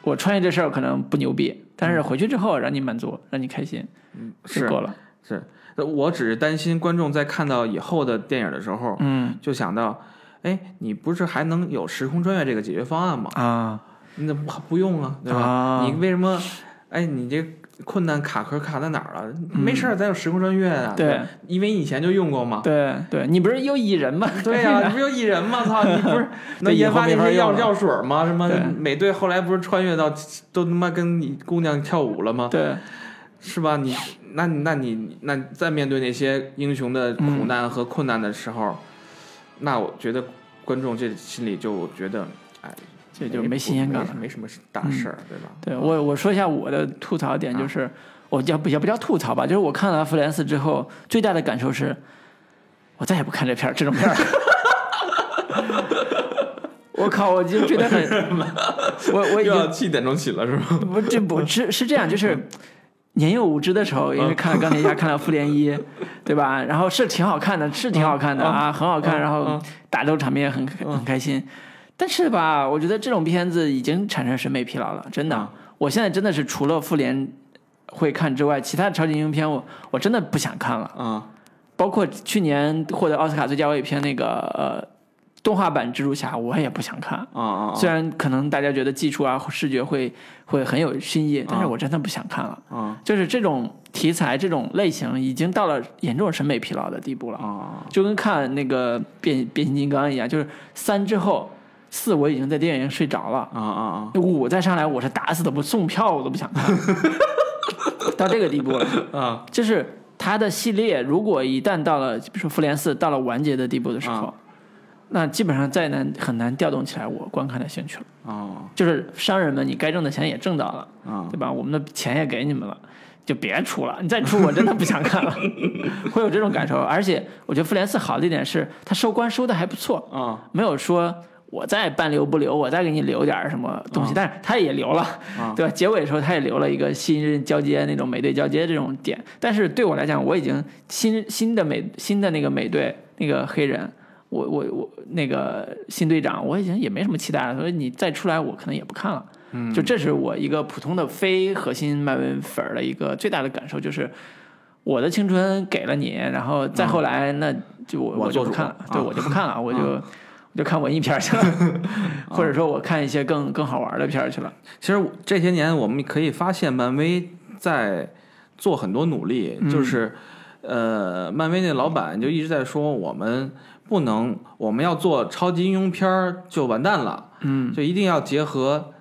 我穿越这事儿可能不牛逼，但是回去之后让你满足，让你开心，嗯是够了。是。我只是担心观众在看到以后的电影的时候，嗯就想到，哎，你不是还能有时空穿越这个解决方案吗？啊你怎么不用啊，对吧？啊你为什么？哎，你这困难卡壳卡在哪儿了？没事儿，咱有时空穿越啊。嗯对，因为以前就用过嘛。对对，你不是有蚁人吗？对呀、你不是有蚁人吗？操，你不是能研发那些药药水吗？什么美队后来不是穿越到都他妈跟你姑娘跳舞了吗？对是吧？你那你那你那在面对那些英雄的苦难和困难的时候，那我觉得观众这心里就觉得，哎，这就没新鲜感了。没什么大事儿，对吧？对我我说一下我的吐槽点，就是、我叫不也不叫吐槽吧，就是我看了《复联四》之后，最大的感受是，我再也不看这片儿这种片儿。我靠！我就觉得很，我我已经七点钟起了是吗？不这不是是这样，就是年幼无知的时候，因为看了钢铁侠，看了复联一，对吧？然后是挺好看的，是挺好看的啊，很好看，然后打斗场面也很很开心。但是吧，我觉得这种片子已经产生审美疲劳了，真的。我现在真的是除了复联会看之外，其他的超级英雄片我我真的不想看了。啊包括去年获得奥斯卡最佳外语片那个呃动画版蜘蛛侠，我也不想看。啊啊！虽然可能大家觉得技术啊、视觉会会很有新意，但是我真的不想看了。啊就是这种题材、这种类型，已经到了严重审美疲劳的地步了。啊就跟看那个变变形金刚一样，就是三之后，四我已经在电影院睡着了，啊啊啊五再上来我是打死都不送票，我都不想看，到这个地步了。啊啊！就是它的系列，如果一旦到了，比如说复联四到了完结的地步的时候，啊那基本上再难很难调动起来我观看的兴趣了。哦就是商人们，你该挣的钱也挣到了，啊对吧？我们的钱也给你们了，就别出了，你再出我真的不想看了，会有这种感受。而且我觉得复联四好的一点是，它收官收的还不错，啊没有说我再半留不留，我再给你留点儿什么东西，但是他也留了，啊 对吧？结尾的时候他也留了一个新任交接那种美队交接这种点，但是对我来讲，我已经新新的美新的那个美队那个黑人。我我我那个新队长，我已经也没什么期待了，所以你再出来，我可能也不看了。嗯就这是我一个普通的非核心漫威粉的一个最大的感受，就是我的青春给了你，然后再后来那就我我就不看了，对啊我就不看了，我就我就看文艺片去了，或者说我看一些更更好玩的片去了。其实这些年我们可以发现，漫威在做很多努力，就是呃，漫威那老板就一直在说，我们不能，我们要做超级英雄片儿就完蛋了，嗯就一定要结合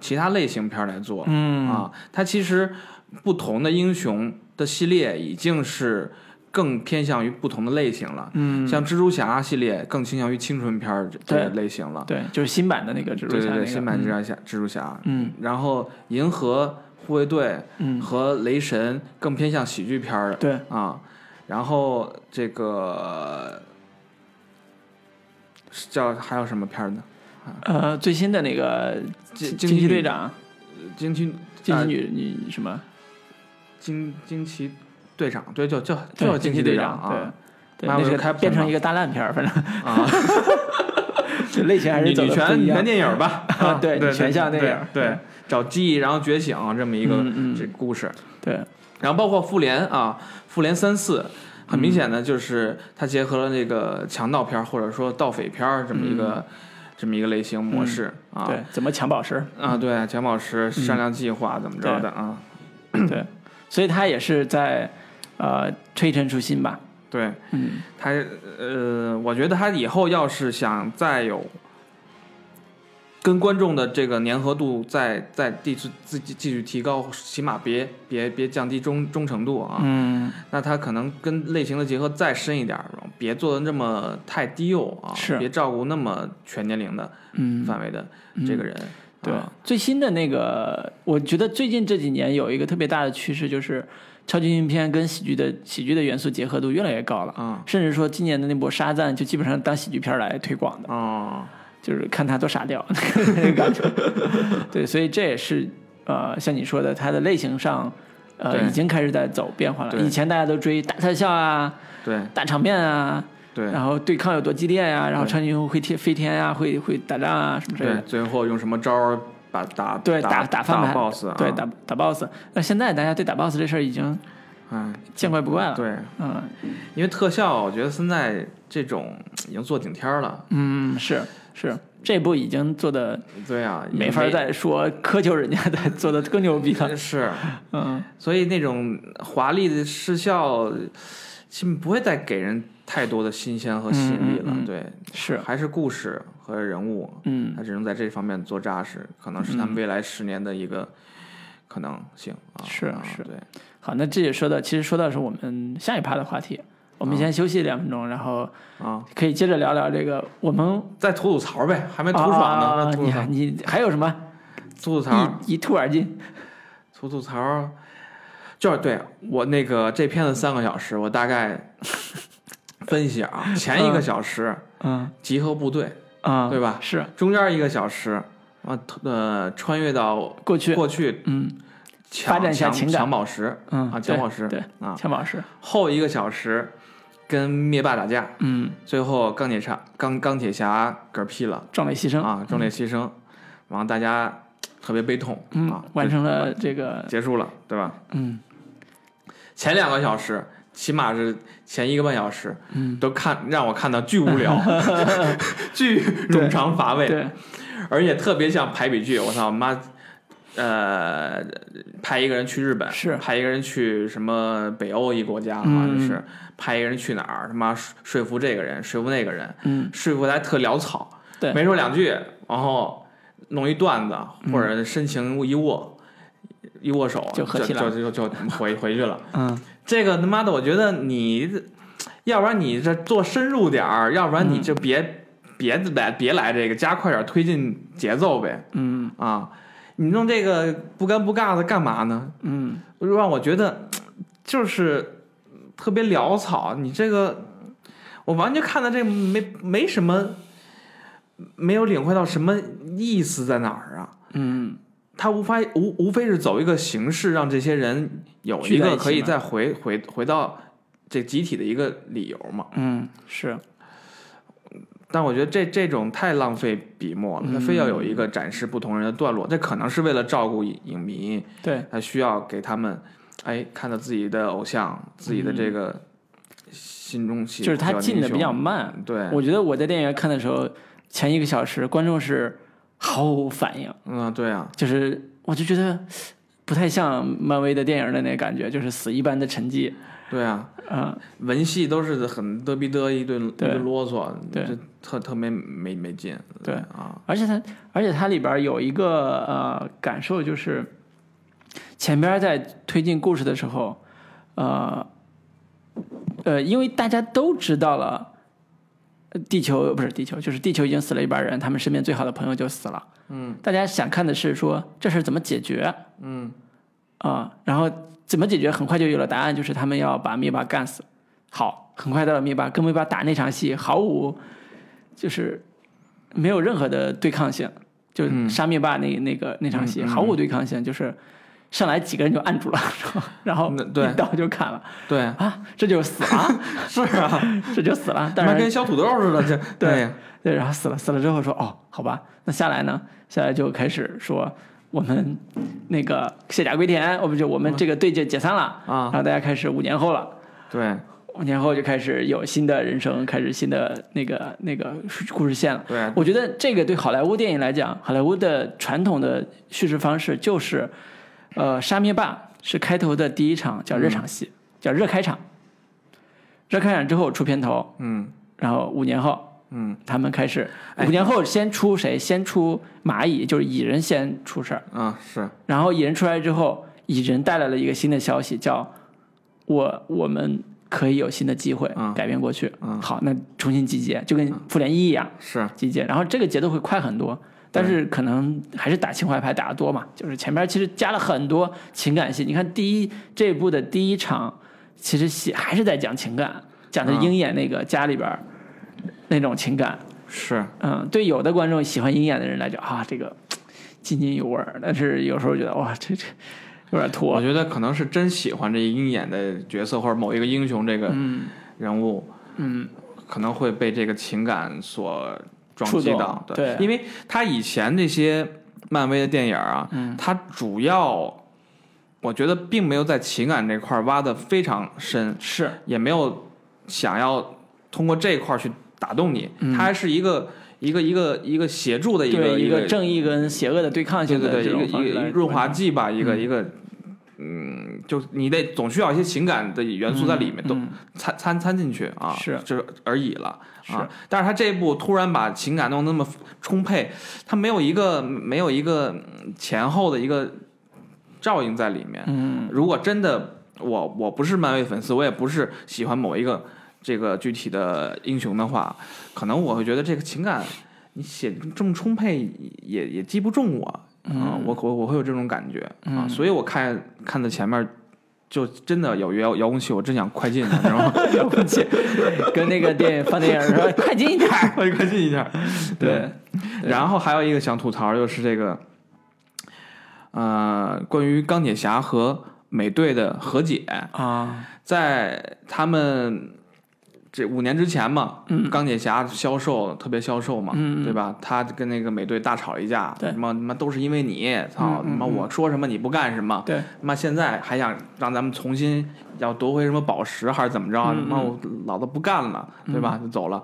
其他类型片来做。嗯啊，它其实不同的英雄的系列已经是更偏向于不同的类型了。嗯，像蜘蛛侠系列更倾向于青春片儿这这类型了。对，就是新版的那个蜘蛛对对新版蜘蛛侠，蜘蛛侠，嗯。然后银河护卫队嗯，和雷神更偏向喜剧片儿的。对，啊，然后这个是叫还有什么片儿呢？呃，最新的那个惊惊奇队长、惊奇惊奇啊女女什么？惊惊奇队长，对，就就就叫惊奇队长啊对，对，那是妈我就开不上变成一个大烂片儿，反正啊，这类型还是女权女权。电影吧，啊对 对女权向电影对，找记忆然后觉醒这么一个这故事，对，然后包括复联啊，复联三四，很明显的就是它结合了那个强盗片儿或者说盗匪片儿这么一个、这么一个类型模式、啊。嗯对，怎么抢宝石？啊，对，抢宝石善良计划怎么着的啊？对，所以他也是在呃推陈出新吧。对嗯他呃，我觉得他以后要是想再有跟观众的这个粘合度再再继续自己继续提高，起码别别别降低忠忠诚度啊。嗯，那他可能跟类型的结合再深一点儿，别做的那么太低幼啊，是别照顾那么全年龄的嗯范围的这个人。对啊，最新的那个，我觉得最近这几年有一个特别大的趋势，就是超级英雄片跟喜剧的喜剧的元素结合度越来越高了。啊甚至说今年的那部《沙赞》就基本上当喜剧片来推广的，哦，就是看他多傻屌 那个感觉。对，所以这也是呃，像你说的，它的类型上呃已经开始在走变化了。以前大家都追大特效啊、对大场面啊，对然后对抗有多激烈呀、然后超级英雄会天飞天啊，会会打仗啊什么之类对的，。最后用什么招儿把打对，打打翻盘 boss 啊？对，打打 boss。那现在大家对打 boss 这事儿已经哎，见怪不怪了。，对，嗯因为特效，我觉得现在这种已经做顶天了。嗯，是是，这部已经做的对啊，没法再说苛求人家的做的更牛逼了。是，嗯，所以那种华丽的视效，基本不会再给人太多的新鲜和吸引力了。对，是，还是故事和人物，嗯。他只能在这方面做扎实，可能是他们未来十年的一个可能性啊。是啊是。对，好，那这也说到，其实说到是我们下一趴的话题。我们先休息两分钟，然后啊，可以接着聊聊这个我们再吐吐槽呗，还没吐爽呢，啊你你还有什么？吐吐槽，一一吐而尽？吐吐槽，就是对我那个这片子三个小时，我大概分析啊，前一个小时嗯。集合部队，啊，对吧？是。中间一个小时啊呃穿越到过去，过去嗯抢发展一下抢情感抢宝石。嗯啊抢宝石对啊，抢宝石，后一个小时跟灭霸打架，嗯，最后钢铁侠钢钢铁侠嗝屁了壮烈牺牲，啊，壮烈牺牲，完了大家特别悲痛嗯啊，，完成了这个，结束了，对吧？嗯。前两个小时，起码是前一个半小时，嗯，都看让我看到巨无聊，巨冗长乏味，对，而且特别像排比句。我操妈，呃，派一个人去日本，是。派一个人去什么北欧一国家，好像是、派一个人去哪儿，他妈说说服这个人，说服那个人，嗯。说服他特潦草，对。没说两句，然后弄一段子或者深情一握，一握手就就就就就回回去了。嗯这个他妈的，我觉得你，要不然你这做深入点儿，要不然你就别、别来别来这个加快点儿推进节奏呗嗯啊！你弄这个不干不尬的干嘛呢？嗯让我觉得就是特别潦草。你这个我完全看到这没没什么，没有领会到什么意思在哪儿啊？嗯他无法无无非是走一个形式，让这些人有一个可以再回回回到这集体的一个理由嘛。嗯是，但我觉得这这种太浪费笔墨了，他非要有一嗯个展示不同人的段落，这可能是为了照顾影影迷，对，他需要给他们哎看到自己的偶像，自己的这个心中就是他进的比较慢。对，我觉得我在电影院看的时候，前一个小时观众是毫无反应，嗯对啊，就是我就觉得不太像漫威的电影的那感觉，就是死一般的沉寂。对啊，嗯，文戏都是很嘚逼嘚一顿一对顿啰嗦，对。这特特没没没劲，对。啊，而且它，而且它里边有一个呃感受，就是前边在推进故事的时候，呃呃，因为大家都知道了，呃地球不是地球，就是地球已经死了一半人，他们身边最好的朋友就死了。嗯。大家想看的是说这事怎么解决？嗯。啊、然后怎么解决，很快就有了答案，就是他们要把灭霸干死。好，很快到了灭霸跟灭霸打那场戏，毫无就是没有任何的对抗性，就嗯。杀灭霸那那个那场戏、毫无对抗性，就是上来几个人就按住了，然后一刀就砍了对，啊，这就死了，是啊，这就死了。他妈当然跟削土豆似的，就对对，然后死了，死了之后说哦，好吧，那下来呢？下来就开始说我们那个卸甲归田，我们就我们这个队就解散了啊然后大家开始五年后了，对五年后就开始有新的人生，开始新的那个那个故事线了。对，我觉得这个对好莱坞电影来讲，好莱坞的传统的叙事方式就是，呃，沙灭霸是开头的第一场叫热场戏，叫热开场，热开场之后出片头，嗯然后五年后。嗯他们开始哎五年后先出谁？先出蚂蚁，就是蚁人先出事儿。啊是，然后蚁人出来之后，蚁人带来了一个新的消息，叫我我们可以有新的机会嗯改变过去。嗯好，那重新集结，就跟复联一一样是集结。然后这个节奏会快很多，但是可能还是打情怀牌打的多嘛，就是前面其实加了很多情感戏。你看第一这一部的第一场，其实戏还是在讲情感，讲的嗯鹰眼那个家里边那种情感。是，嗯，对有的观众喜欢鹰眼的人来讲啊，这个津津有味儿。但是有时候觉得哇，这这有点我。觉得可能是真喜欢这鹰眼的角色或者某一个英雄这个嗯人物，嗯可能会被这个情感所撞触动击到，对因为他以前那些漫威的电影啊，嗯他主要我觉得并没有在情感这块儿挖的非常深，是也没有想要通过这块儿去打动你，嗯它还是一个一个一个一个协助的一个一个个正义跟邪恶的对抗对对对，性的一个一个润滑剂吧，一个一个，嗯，就你得总需要一些情感的元素在里面，都嗯。掺掺掺进去啊，是。就是而已了是。啊。但是他这一部突然把情感弄那么充沛，他没有一个没有一个嗯前后的一个照应在里面。嗯。如果真的我我不是漫威粉丝，我也不是喜欢某一个这个具体的英雄的话，可能我会觉得这个情感你写这么充沛也也击不中我啊、我我我会有这种感觉啊，嗯所以我看看的前面就真的有遥遥控器，我真想快进，你知道吗？遥控器，跟那个电影放电影说 快进一点儿。快快进一下。对，然后还有一个想吐槽就是这个，呃，关于钢铁侠和美队的和解，啊，在他们这五年之前嘛，嗯钢铁侠销售特别销售嘛，嗯对吧？他跟那个美队大吵了一架，对什么他妈都是因为你，操，他妈我说什么你不干什么，对，他妈现在还想让咱们重新要夺回什么宝石还是怎么着？他嗯妈我老子不干了，对吧？就走了。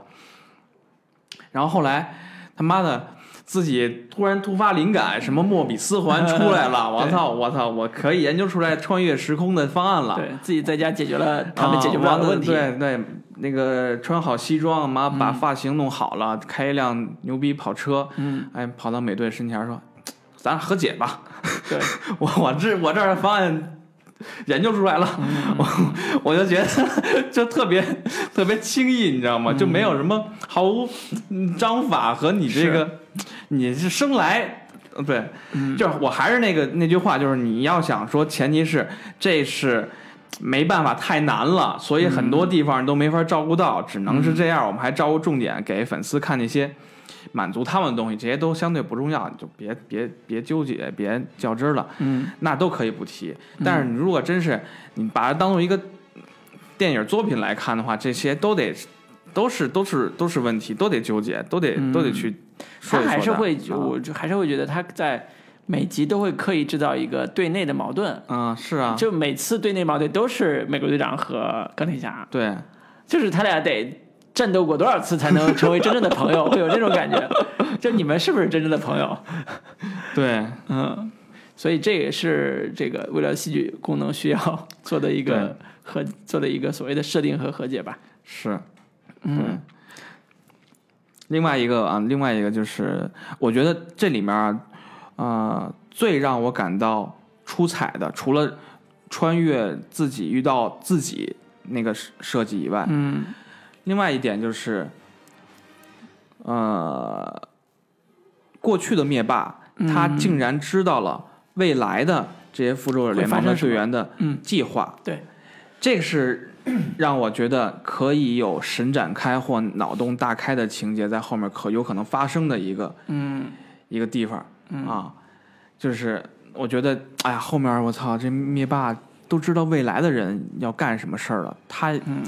然后后来他妈的自己突然突发灵感，什么莫比斯环出来了，我操我操，我可以研究出来穿越时空的方案了。对自己在家解决了他们解决不完了的问题。对对，那个穿好西装，妈把嗯发型弄好了，开一辆牛逼跑车，嗯，哎，跑到美队身前说：“咱俩和解吧。对，我我这我这儿方案研究出来了，嗯 我我就觉得 就特别特别轻易，你知道吗？就没有什么毫无嗯章法和你这个你是生来。呃对，嗯就是我还是那个那句话，就是你要想说，前提是这是没办法太难了，所以很多地方都没法照顾到，只能是这样。我们还照顾重点，给粉丝看那些满足他们的东西，这些都相对不重要，你就别别别纠结，别较真儿了。嗯那都可以不提。但是你如果真是你把它当做一个电影作品来看的话，这些都得都是都是都是问题，都得纠结，都得、嗯都得去说一说他。还是会，啊我就还是会觉得他在每集都会刻意制造一个对内的矛盾，嗯是啊，就每次对内矛盾都是美国队长和钢铁侠，对。就是他俩得战斗过多少次才能成为真正的朋友，会有这种感觉。就你们是不是真正的朋友？对。嗯，所以这也是这个为了戏剧功能需要做的一个和做的一个所谓的设定和和解吧。是。嗯。另外一个啊，另外一个就是，我觉得这里面啊，呃，最让我感到出彩的，除了穿越自己遇到自己那个设设计以外，嗯另外一点就是，呃，过去的灭霸他嗯竟然知道了未来的这些复仇者联盟的队员的嗯，计划，对，这个是让我觉得可以有神展开或脑洞大开的情节在后面可有可能发生的一个嗯。一个地方嗯啊，就是我觉得，哎呀，后面我操，这灭霸都知道未来的人要干什么事儿了，他，嗯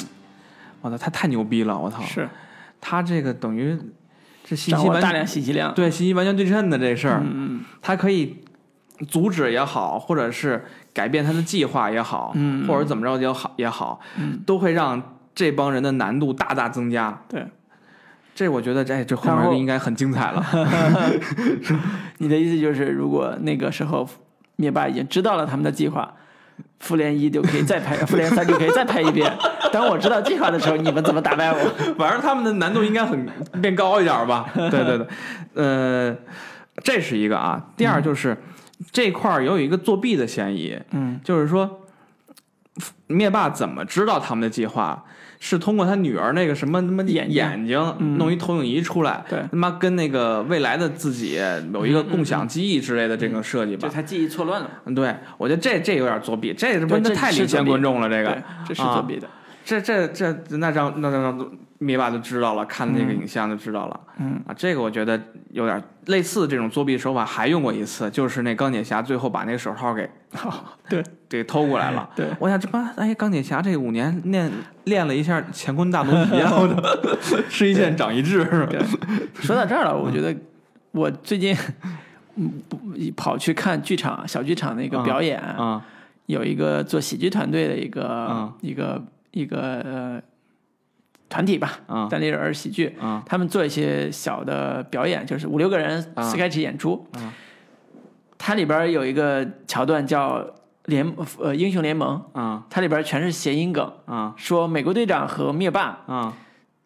我操，他太牛逼了，我操，是他这个等于这信息完大量信息量。对信息完全对称的这事儿，嗯他可以阻止也好，或者是改变他的计划也好，嗯或者怎么着也好也好，嗯都会让这帮人的难度大大增加。对，这我觉得这这后面应该很精彩了。你的意思就是，如果那个时候灭霸已经知道了他们的计划，复联一就可以再拍，复联三就可以再拍一遍。当我知道计划的时候，你们怎么打败我？反正他们的难度应该很变高一点吧？对对对，呃，这是一个啊。第二就是、这块儿有一个作弊的嫌疑，嗯就是说灭霸怎么知道他们的计划？是通过他女儿那个什么他妈眼眼睛嗯弄一投影仪出来，对他妈跟那个未来的自己有一个共享记忆之类的这个设计吧就？他记忆错乱了？嗯，对，我觉得这这有点作弊，这他妈太领先观众了，这个对，这是啊作弊的。这这这那让那让让灭霸就知道了，看那个嗯。影像就知道了。嗯。啊，这个我觉得有点类似这种作弊手法，还用过一次，就是那钢铁侠最后把那个手套给 对。给偷过来了。对，我想这帮哎，钢铁侠这五年练练了一下乾坤大挪移啊，我操吃一堑长一智是吧？说到这儿了，我觉得我最近嗯不跑去看剧场小剧场那个表演，啊有一个做喜剧团队的一个、嗯。一个一个呃团体吧，啊。单立人喜剧，啊。他们做一些小的表演，就是五六个人啊。sketch 演出。啊。它里边有一个桥段叫联呃英雄联盟，啊。它里边全是谐音梗，啊。说美国队长和灭霸啊。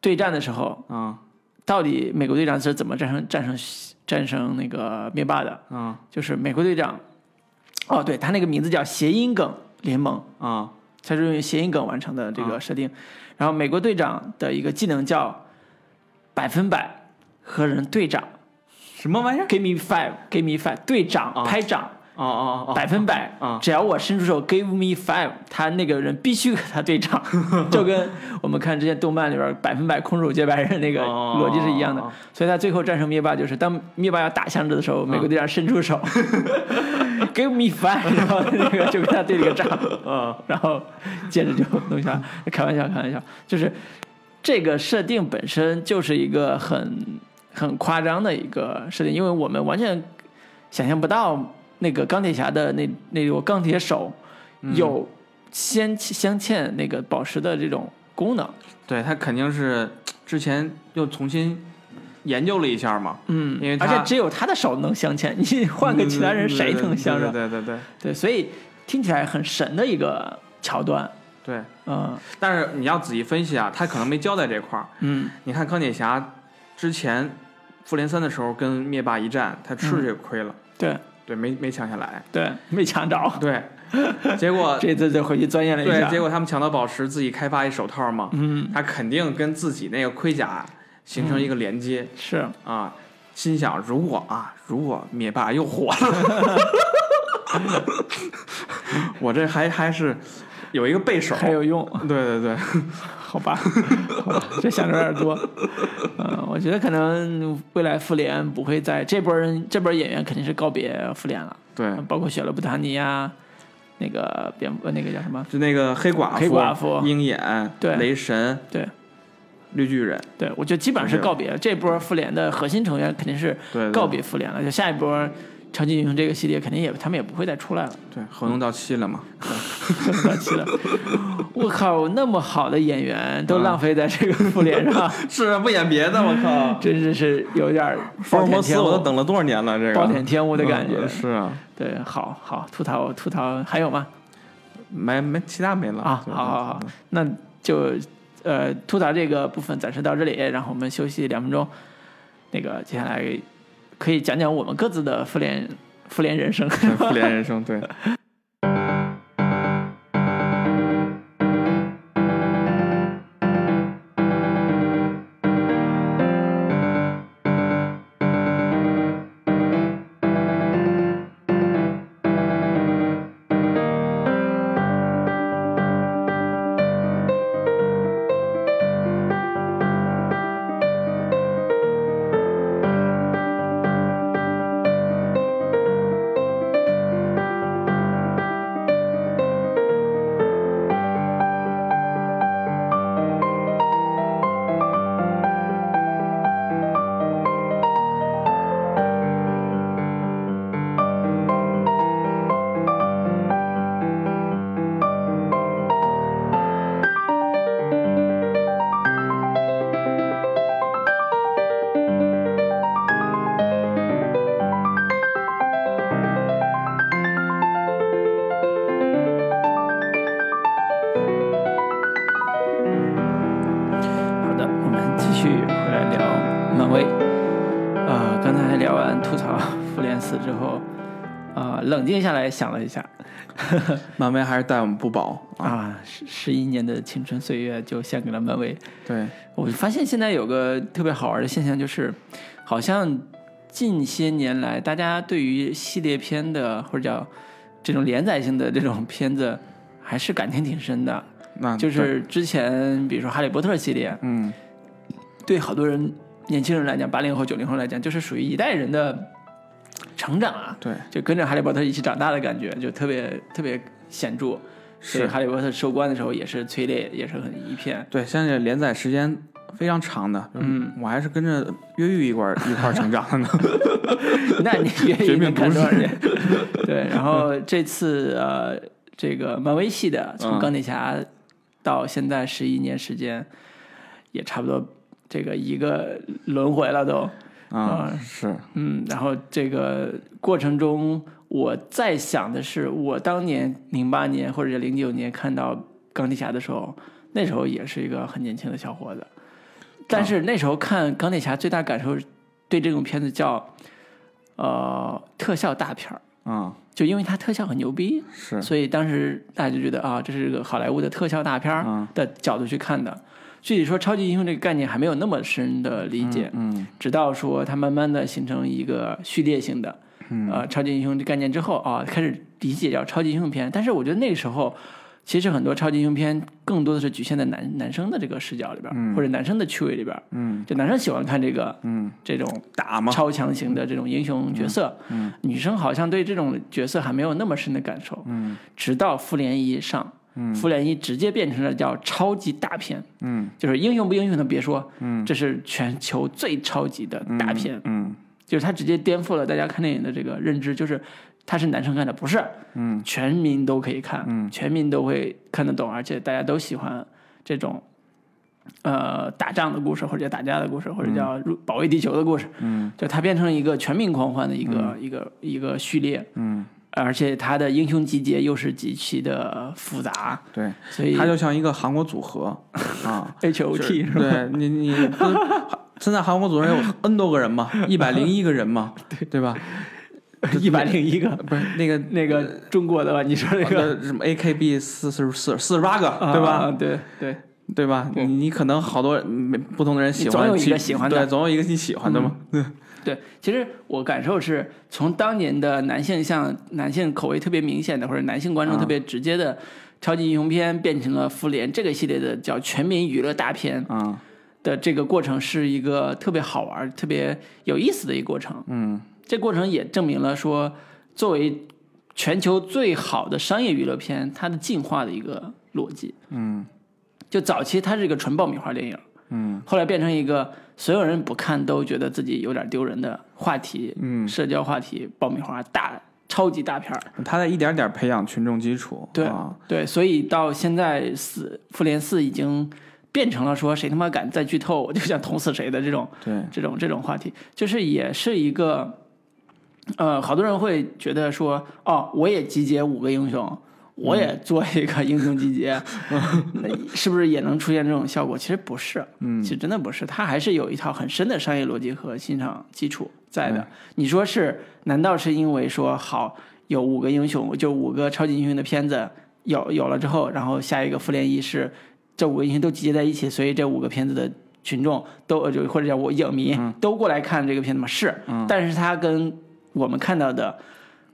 对战的时候，啊。到底美国队长是怎么战胜战胜战胜那个灭霸的？啊。就是美国队长，哦，对他那个名字叫谐音梗联盟，啊。他是用谐音梗完成的这个设定。然后美国队长的一个技能叫百分百和人对掌什么玩意儿？，Give me five，Give me five，队长、啊。拍掌，哦哦哦，百分百啊，只要我伸出手 give me five，他那个人必须和他对掌，就跟我们看这些动漫里边百分百空手接白刃那个哦逻辑是一样的。所以他最后战胜灭霸，就是当灭霸要打响指的时候，美国队长伸出手 give me five，然后那个就跟他对了个账，嗯然后接着就弄下。开玩笑，开玩笑，就是这个设定本身就是一个很很夸张的一个设定，因为我们完全想象不到那个钢铁侠的那那个钢铁手有镶镶嵌那个宝石的这种功能。对他肯定是之前又重新研究了一下嘛，嗯，因为而且只有他的手能镶嵌，你换个其他人谁能镶上？对对对对对，所以听起来很神的一个桥段。对。嗯但是你要仔细分析啊，他可能没交代这块儿。嗯你看钢铁侠之前复联三的时候跟灭霸一战，他吃这个亏了，对对，没没抢下来，对，没抢着。对，结果这次就回去钻研了一对，下。结果他们抢到宝石，自己开发一手套嘛，嗯，他肯定跟自己那个盔甲形成一个连接、是。啊，心想如果啊，如果灭霸又火了，我这还还是有一个备手，还有用。对对对，好吧，好吧，这想的有点多。嗯，我觉得可能未来复联不会在这波人这波演员肯定是告别复联了，对，包括雪勒布塔尼呀，那个蝙蝠那个叫什么？就那个黑寡妇、黑寡妇。鹰眼、对。雷神、对绿巨人，对，我觉得基本上是告别了。这波复联的核心成员肯定是告别复联了，就下一波超级英雄这个系列肯定也他们也不会再出来了。对，合同到期了嘛，到期了，我靠，那么好的演员都浪费在这个复联上，是啊不演别的，我靠，真是是有点儿福尔摩斯暴殄天物我都等了多少年了，这个暴殄天物的感觉嗯是啊，对，好好吐槽吐槽，还有吗？没没其他没了啊，好好好，那就呃吐槽这个部分暂时到这里，然后我们休息两分钟。那个接下来可以讲讲我们各自的复联复联人生。复联人生对。冷静下来想了一下，漫威还是待我们不薄。啊，啊，十十一年的青春岁月就献给了漫威。对，我发现现在有个特别好玩的现象，就是好像近些年来，大家对于系列片的或者叫这种连载性的这种片子，还是感情挺深的。那就是之前比如说《哈利波特》系列，嗯，对好多人年轻人来讲，八零后、九零后来讲，就是属于一代人的成长啊，对，就跟着哈利波特一起长大的感觉，就特别特别显著。是哈利波特收官的时候也是催泪，也是很一片。对，现在连载时间非常长的，嗯，我还是跟着越狱一块儿一块儿成长的呢。那你愿意 绝命能看多少年？对，然后这次呃，这个漫威系的从嗯钢铁侠到现在十一年时间，也差不多这个一个轮回了都。啊，是，嗯，然后这个过程中，我在想的是，我当年零八年或者零九年看到钢铁侠的时候，那时候也是一个很年轻的小伙子，但是那时候看钢铁侠最大感受，对这种片子叫呃特效大片儿，啊，就因为它特效很牛逼，是，所以当时大家就觉得啊，这是个好莱坞的特效大片儿嗯的角度去看的。具体说超级英雄这个概念还没有那么深的理解，嗯，直到说它慢慢的形成一个序列性的，呃超级英雄的概念之后啊，开始理解叫超级英雄片。但是我觉得那个时候，其实很多超级英雄片更多的是局限在男男生的这个视角里边，或者男生的趣味里边。嗯，就男生喜欢看这个，嗯，这种打嘛，超强型的这种英雄角色。嗯，女生好像对这种角色还没有那么深的感受。嗯，直到复联一上。嗯，复联一直接变成了叫超级大片，嗯，就是英雄不英雄的别说，嗯，这是全球最超级的大片，嗯，就是它直接颠覆了大家看电影的这个认知，就是它是男生看的，不是，嗯，全民都可以看，嗯，全民都会看得懂，而且大家都喜欢这种，呃，打仗的故事或者打架的故事，或者叫入保卫地球的故事，嗯，就它变成了一个全民狂欢的一个、一个一个序列，嗯。而且他的英雄集结又是极其的复杂，对，所以他就像一个韩国组合啊，H O T 是吧？对你你现在韩国组合有 N 多个人嘛，一百零一个人嘛，对对吧？一百零一个不是那个那个中国的吧？你说那个什么 A K B 四四四四十八个对吧？啊对对对吧？你你可能好多没不同的人喜欢，总有一个喜欢的，对，总有一个你喜欢的嘛。对，其实我感受是从当年的男性向男性口味特别明显的，或者男性观众特别直接的超级英雄片，变成了复联这个系列的叫全民娱乐大片啊的这个过程，是一个特别好玩、特别有意思的一个过程。嗯，这过程也证明了说，作为全球最好的商业娱乐片，它的进化的一个逻辑。嗯，就早期它是一个纯爆米花电影，嗯，后来变成一个。所有人不看都觉得自己有点丢人的话题，嗯，社交话题，爆米花大超级大片儿，他在一点点培养群众基础，对、啊、对，所以到现在四复联四已经变成了说谁他妈敢再剧透，我就想捅死谁的这种，对这种这种话题，就是也是一个，呃，好多人会觉得说，哦，我也集结五个英雄。我也做一个英雄集结，那是不是也能出现这种效果？其实不是，嗯，其实真的不是，它还是有一套很深的商业逻辑和欣赏基础在的。你说是？难道是因为说好有五个英雄，就五个超级英雄的片子有有了之后，然后下一个复联一是这五个英雄都集结在一起，所以这五个片子的群众都就或者叫我影迷都过来看这个片子吗？是，但是它跟我们看到的。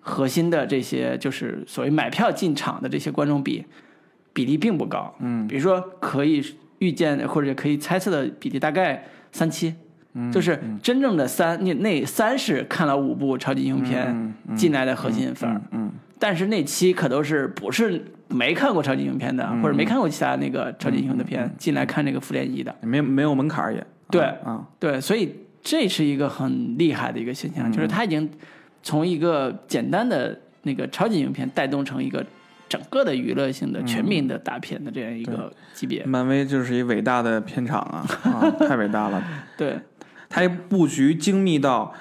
核心的这些就是所谓买票进场的这些观众比比例并不高，嗯，比如说可以预见或者可以猜测的比例大概三七，嗯，就是真正的三那那三是看了五部超级英雄片进来的核心粉，嗯，但是那七可都是不是没看过超级英雄片的，或者没看过其他那个超级英雄的片进来看这个复联一的，没没有门槛也，对，啊，对，所以这是一个很厉害的一个现象，就是他已经。从一个简单的那个超级影片带动成一个整个的娱乐性的全民的大片的这样一个级别，漫威就是一伟大的片场啊，啊，太伟大了。对，它布局精密到，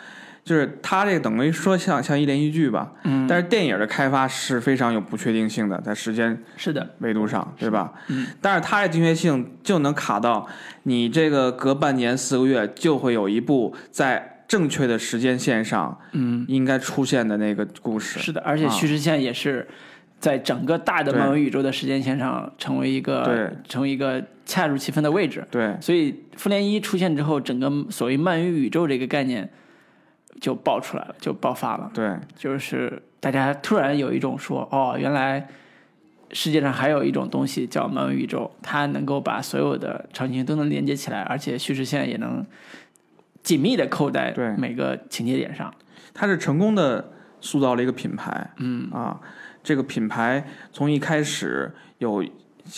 就是它这个等于说像像一连续剧吧，嗯，但是电影的开发是非常有不确定性的，在时间是的。维度上，对吧？嗯，但是它的精确性就能卡到你这个隔半年四个月就会有一部在。正确的时间线上，嗯，应该出现的那个故事是的，而且叙事线也是在整个大的漫威宇宙的时间线上成为一个对，成为一个恰如其分的位置。对，所以复联一出现之后，整个所谓漫威宇宙这个概念就爆出来了，就爆发了。对，就是大家突然有一种说，哦，原来世界上还有一种东西叫漫威宇宙，它能够把所有的场景都能连接起来，而且叙事线也能。紧密的扣在每个情节点上，它是成功的塑造了一个品牌。嗯。啊，这个品牌从一开始有，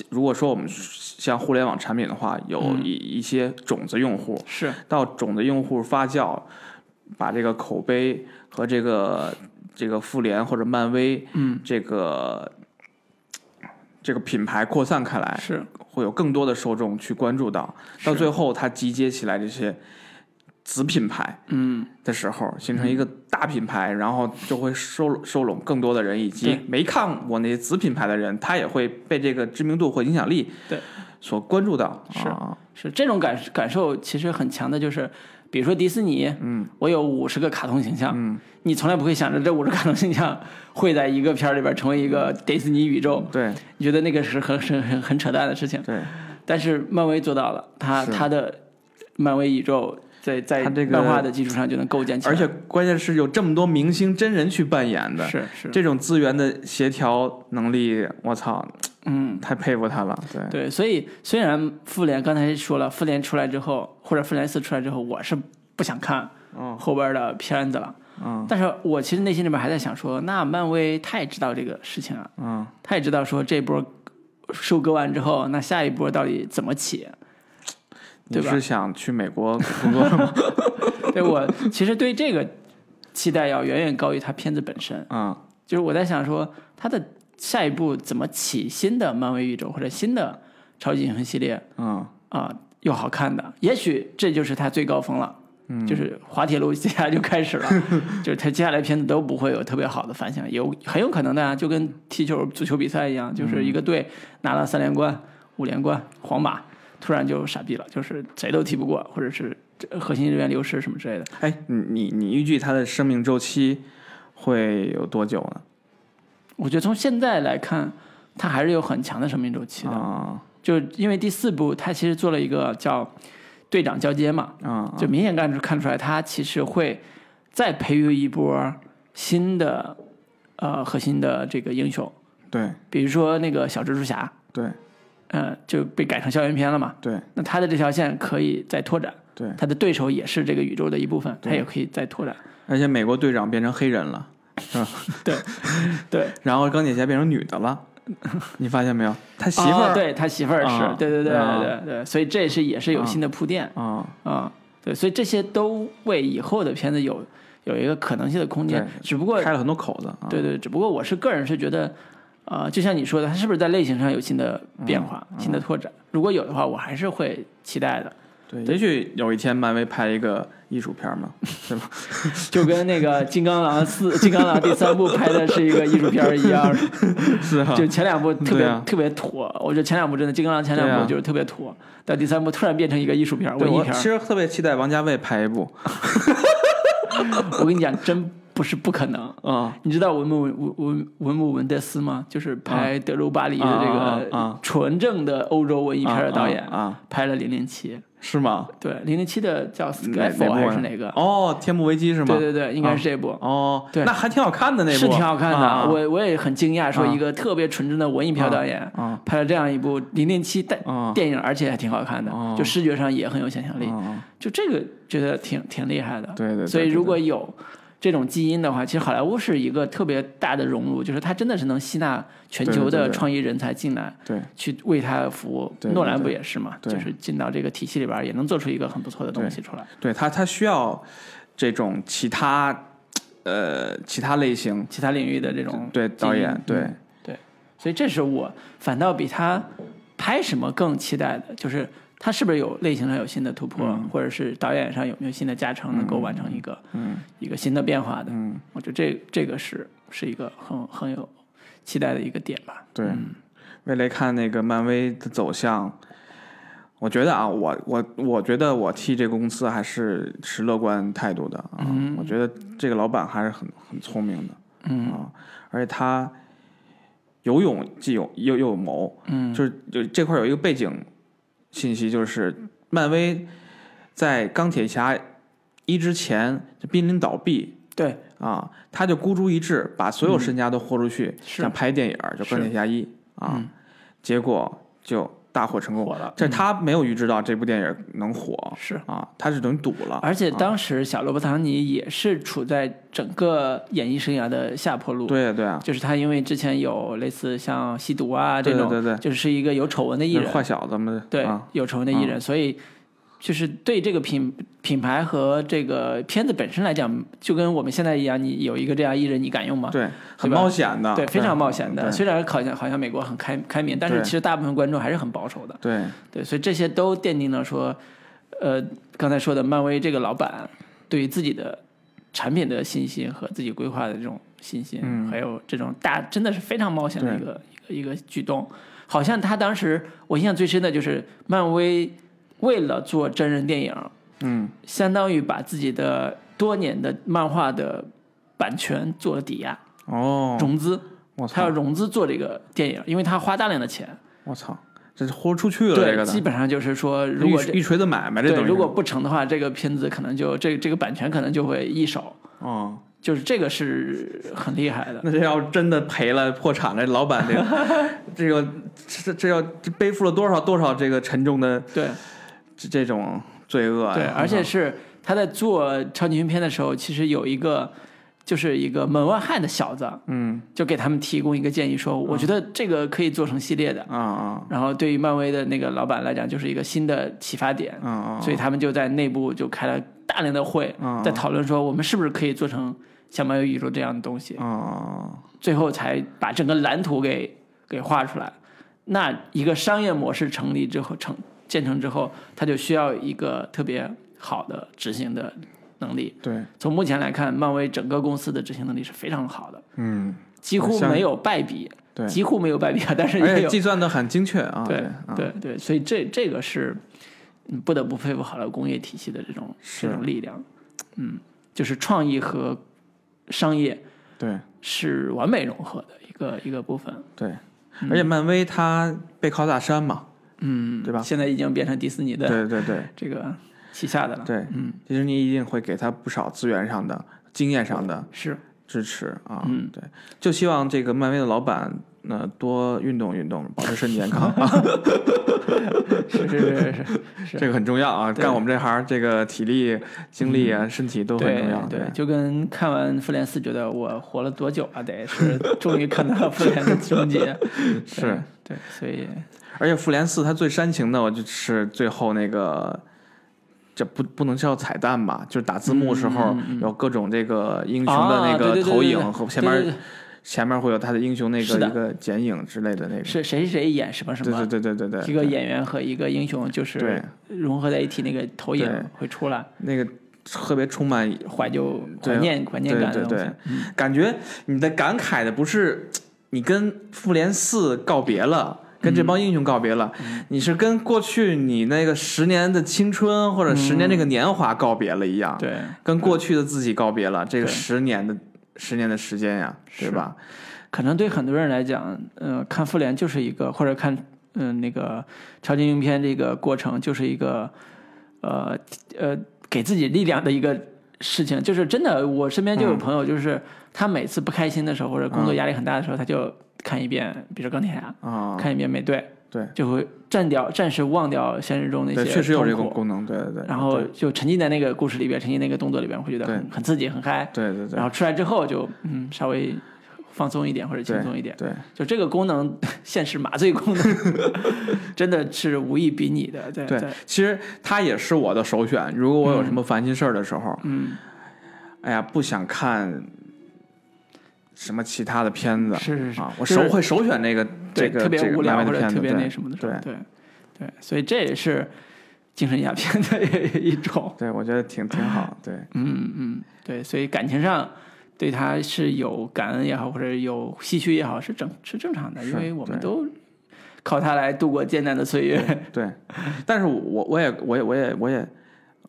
如果说我们像互联网产品的话，有一一些种子用户，是。到种子用户发酵，把这个口碑和这个这个复联或者漫威，嗯，这个这个品牌扩散开来，是。会有更多的受众去关注到，到最后它集结起来这些。子品牌，嗯，的时候形成一个大品牌，然后就会收收拢更多的人，以及没看过那些子品牌的人，他也会被这个知名度或影响力对所关注到。是是这种感感受其实很强的，就是比如说迪士尼，嗯，我有五十个卡通形象，嗯，你从来不会想着这五十卡通形象会在一个片儿里边成为一个迪士尼宇宙，对，你觉得那个是很很很很扯淡的事情，对，但是漫威做到了，他他的漫威宇宙。在在它这个漫画的基础上就能构建起来，而且关键是有这么多明星真人去扮演的，是是，这种资源的协调能力，我操，嗯。太佩服他了。对，对，所以虽然复联刚才说了，复联出来之后，或者复联四出来之后，我是不想看嗯后边的片子了。嗯但是我其实内心里面还在想说，那漫威他也知道这个事情啊，嗯，他也知道说这波收割完之后，那下一波到底怎么起？你对吧是想去美国工作吗？对我其实对这个期待要远远高于他片子本身。嗯就是我在想说，他的下一步怎么起新的漫威宇宙或者新的超级英雄系列嗯啊、又好看的，也许这就是他最高峰了。嗯，就是滑铁卢接下来就开始了，就是他接下来片子都不会有特别好的反响，有很有可能的啊，就跟踢球、足球比赛一样，就是一个队拿了三连冠、五连冠，皇马突然就傻逼了，就是谁都踢不过，或者是这核心人员流失什么之类的。哎，你你你预计它的生命周期会有多久呢？我觉得从现在来看，它还是有很强的生命周期的，啊。就因为第四部它其实做了一个叫队长交接嘛，啊就明显看出看出来，他其实会再培育一波新的呃核心的这个英雄，对。比如说那个小蜘蛛侠，对呃，就被改成校园片了嘛。对那他的这条线可以再拓展，对，他的对手也是这个宇宙的一部分，他也可以再拓展。而且美国队长变成黑人了，对，对 然后钢铁侠变成女的了，你发现没有？他媳妇儿哦对他媳妇儿是，啊对对对啊对对对，所以这也是也是有新的铺垫啊啊、对，所以这些都为以后的片子有有一个可能性的空间，只不过开了很多口子啊。对对，只不过我是个人是觉得，呃，就像你说的，它是不是在类型上有新的变化、新的拓展？如果有的话，我还是会期待的。对，也许有一天漫威拍一个艺术片嘛，是吧？就跟那个《金刚狼四》《金刚狼》第三部拍的是一个艺术片儿一样，是啊，就前两部特别、啊特别土，我觉得前两部真的《金刚狼》前两部就是特别土，到第三部突然变成一个艺术片文艺片其实特别期待王家卫拍一部 我跟你讲，真不是不可能。啊你知道文姆文文文姆文德斯吗？就是拍《德州巴黎》的这个啊纯正的欧洲文艺片的导演，啊啊拍了《零零七》。是吗？对，零零七的叫 Skyfall 还是哪个？哦，天幕危机是吗？对对对，应该是这部。哦，对那还挺好看的那部，是挺好看的，啊我我也很惊讶，说一个特别纯正的文艺片导演、啊拍了这样一部《零零七》电啊电影，而且还挺好看的，啊就视觉上也很有想象力，啊，就这个觉得挺挺厉害的。对对对所以如果有这种基因的话，其实好莱坞是一个特别大的融入，就是它真的是能吸纳全球的创意人才进来。对。去为它服务，诺兰不也是嘛？对。就是进到这个体系里边，也能做出一个很不错的东西出来。对，他他需要这种其他呃其他类型。其他领域的这种对导演对。嗯对，所以这是我反倒比他拍什么更期待的，就是他是不是有类型上有新的突破，或者是导演上有没有新的加成，能够完成一个、嗯一个新的变化的。嗯我觉得这这个是是一个很很有期待的一个点吧。对，未来看那个漫威的走向。我觉得啊，我我我觉得我替这个公司还是持乐观态度的啊。我觉得这个老板还是很很聪明的，嗯啊，而且他有勇既有又又有谋，嗯就是就这块有一个背景信息，就是漫威在钢铁侠一之前就濒临倒闭。对，啊，他就孤注一掷，把所有身家都豁出去，是。想拍电影儿，就钢铁侠一啊，嗯。结果就大获成功。火了。这他没有预知到这部电影能火是啊，他是等于赌了。而且当时小罗伯·唐尼也是处在整个演艺生涯的下坡路。对对啊，就是他因为之前有类似像吸毒啊这种，对对就是一个有丑闻的艺人，坏小子们对，啊，有丑闻的艺人，所以就是对这个品品牌和这个片子本身来讲，就跟我们现在一样，你有一个这样艺人，你敢用吗？对，很冒险的，对，非常冒险的。虽然好像好像美国很开开明，但是其实大部分观众还是很保守的。对对，所以这些都奠定了说，呃，刚才说的漫威这个老板对于自己的产品的信心和自己规划的这种信心，嗯还有这种大真的是非常冒险的一个一个一个举动。好像他当时我印象最深的就是漫威为了做真人电影，嗯。相当于把自己的多年的漫画的版权做了抵押哦，融资，我操。他要融资做这个电影，因为他花大量的钱。我操，这是豁出去了，这，个。基本上就是说，如果这一一锤子买卖，这对等于如果不成的话，这个片子可能就这这个版权可能就会易手，哦，就是这个是很厉害的。那这要真的赔了破产了，老板这个 这个这这要背负了多少多少这个沉重的对这这种罪恶啊？对，而且是他在做超级英雄片的时候，其实有一个就是一个门外汉的小子，嗯。就给他们提供一个建议说，我觉得这个可以做成系列的。啊啊。然后对于漫威的那个老板来讲，就是一个新的启发点，啊啊，所以他们就在内部就开了大量的会嗯，在讨论说我们是不是可以做成像漫威宇宙这样的东西，啊。最后才把整个蓝图给给画出来。那一个商业模式成立之后，成建成之后，它就需要一个特别好的执行的能力。对，从目前来看，漫威整个公司的执行能力是非常好的，嗯几乎没有败笔，对，几乎没有败笔啊，但是也有计算的很精确啊，对啊对对，所以这这个是嗯不得不佩服好莱坞工业体系的这种这种力量，嗯，就是创意和商业对是完美融合的一个一个部分，对，而且漫威它背靠大山嘛，嗯，对吧？现在已经变成迪士尼的对对对。这个旗下的了，对，嗯，迪士尼一定会给他不少资源上的、经验上的是。支持啊，嗯。对，就希望这个漫威的老板呢多运动运动，保持身体健康 啊，是是是是 是，这个很重要啊，对干我们这行，这个体力、精力啊、身体都很对重要，对，就跟看完《复联四》觉得我活了多久啊？得是终于看到了复联的终结，是，对，所以而且复联四它最煽情的，我就是最后那个。这不不能叫彩蛋吧？就是打字幕时候有各种这个英雄的那个投影和前面前面会有他的英雄那个一个剪影之类的那个。是谁谁演什么什么，对对对对对对，一个演员和一个英雄就是对融合在一起，那个投影会出来，那个特别充满怀旧、怀念、怀念感的对对东西。对，感觉你的感慨的不是你跟复联四告别了。跟这帮英雄告别了，嗯你是跟过去你那个十年的青春或者十年这个年华告别了一样，对，跟过去的自己告别了。这个十年的十年的时间呀，对吧？可能对很多人来讲，呃，看复联就是一个，或者看嗯、呃那个超级英雄片这个过程就是一个，呃呃，给自己力量的一个事情。就是真的，我身边就有朋友，就是他每次不开心的时候，或者工作压力很大的时候，他就看一遍，比如说钢铁侠，啊，看一遍美队，对就会暂掉，暂时忘掉现实中那对，些确实有这个功能，对对对。然后就沉浸在那个故事里边，沉浸那个动作里边，会觉得很很刺激、很嗨。对对对然后出来之后就嗯稍微放松一点或者轻松一点。对，就这个功能，现实麻醉功能，真的是无以比拟的。对对在其实它也是我的首选。如果我有什么烦心事儿的时候，嗯，哎呀，不想看什么其他的片子，是是是啊，我首会首选那个这对特别无聊或者特别对那什么的时候，对对对，所以这也是精神鸦片的一 种。对，我觉得挺挺好，对 嗯嗯，对，所以感情上对他是有感恩也好，或者有唏嘘也好，是正是正常的，因为我们都靠他来度过艰难的岁月。对。但是我我也我也我也我也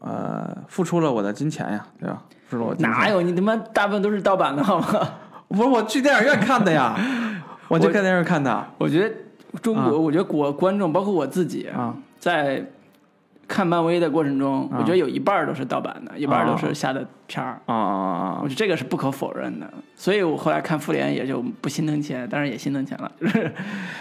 呃付出了我的金钱呀，对吧？付出了我哪有你他妈大部分都是盗版的好吗？不是我去电影院看的呀，我去看电影院看的。我觉得中国，我觉得国观众，包括我自己，啊。在看漫威的过程中，啊。我觉得有一半都是盗版的，一半都是下的片儿。啊啊啊我觉得这个是不可否认的，所以我后来看复联也就不心疼钱，当然也心疼钱了，就是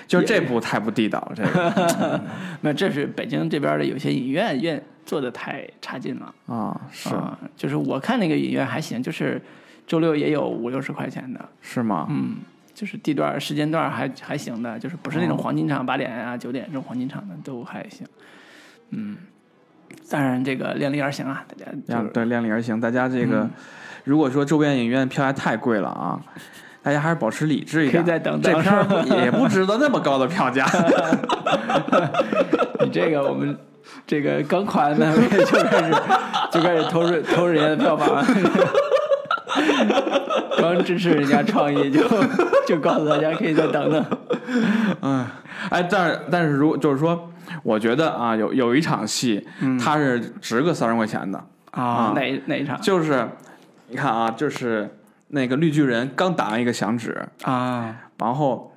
就是这部太不地道了，这个。那这是北京这边的有些影院院做的太差劲了。啊是。啊，就是我看那个影院还行，就是周六也有五六十块钱的，是吗？嗯，就是地段时间段还还行的，就是不是那种黄金场八点啊九点这种黄金场的都还行，嗯，当然这个量力而行啊，大家就是量对量力而行，大家这个、嗯。如果说周边影院票价太贵了啊，大家还是保持理智一点，可以再等等。这片也不值得那么高的票价。你这个我们这个刚垮的漫威就开始就开始偷人偷人家的票房，刚支持人家创意就 就告诉大家可以再等等。嗯，哎，但是但是如果就是说，我觉得啊，有有一场戏，它是值个三十块钱的，啊，哪哪一场就是你看啊，就是那个绿巨人刚打完一个响指，啊？然后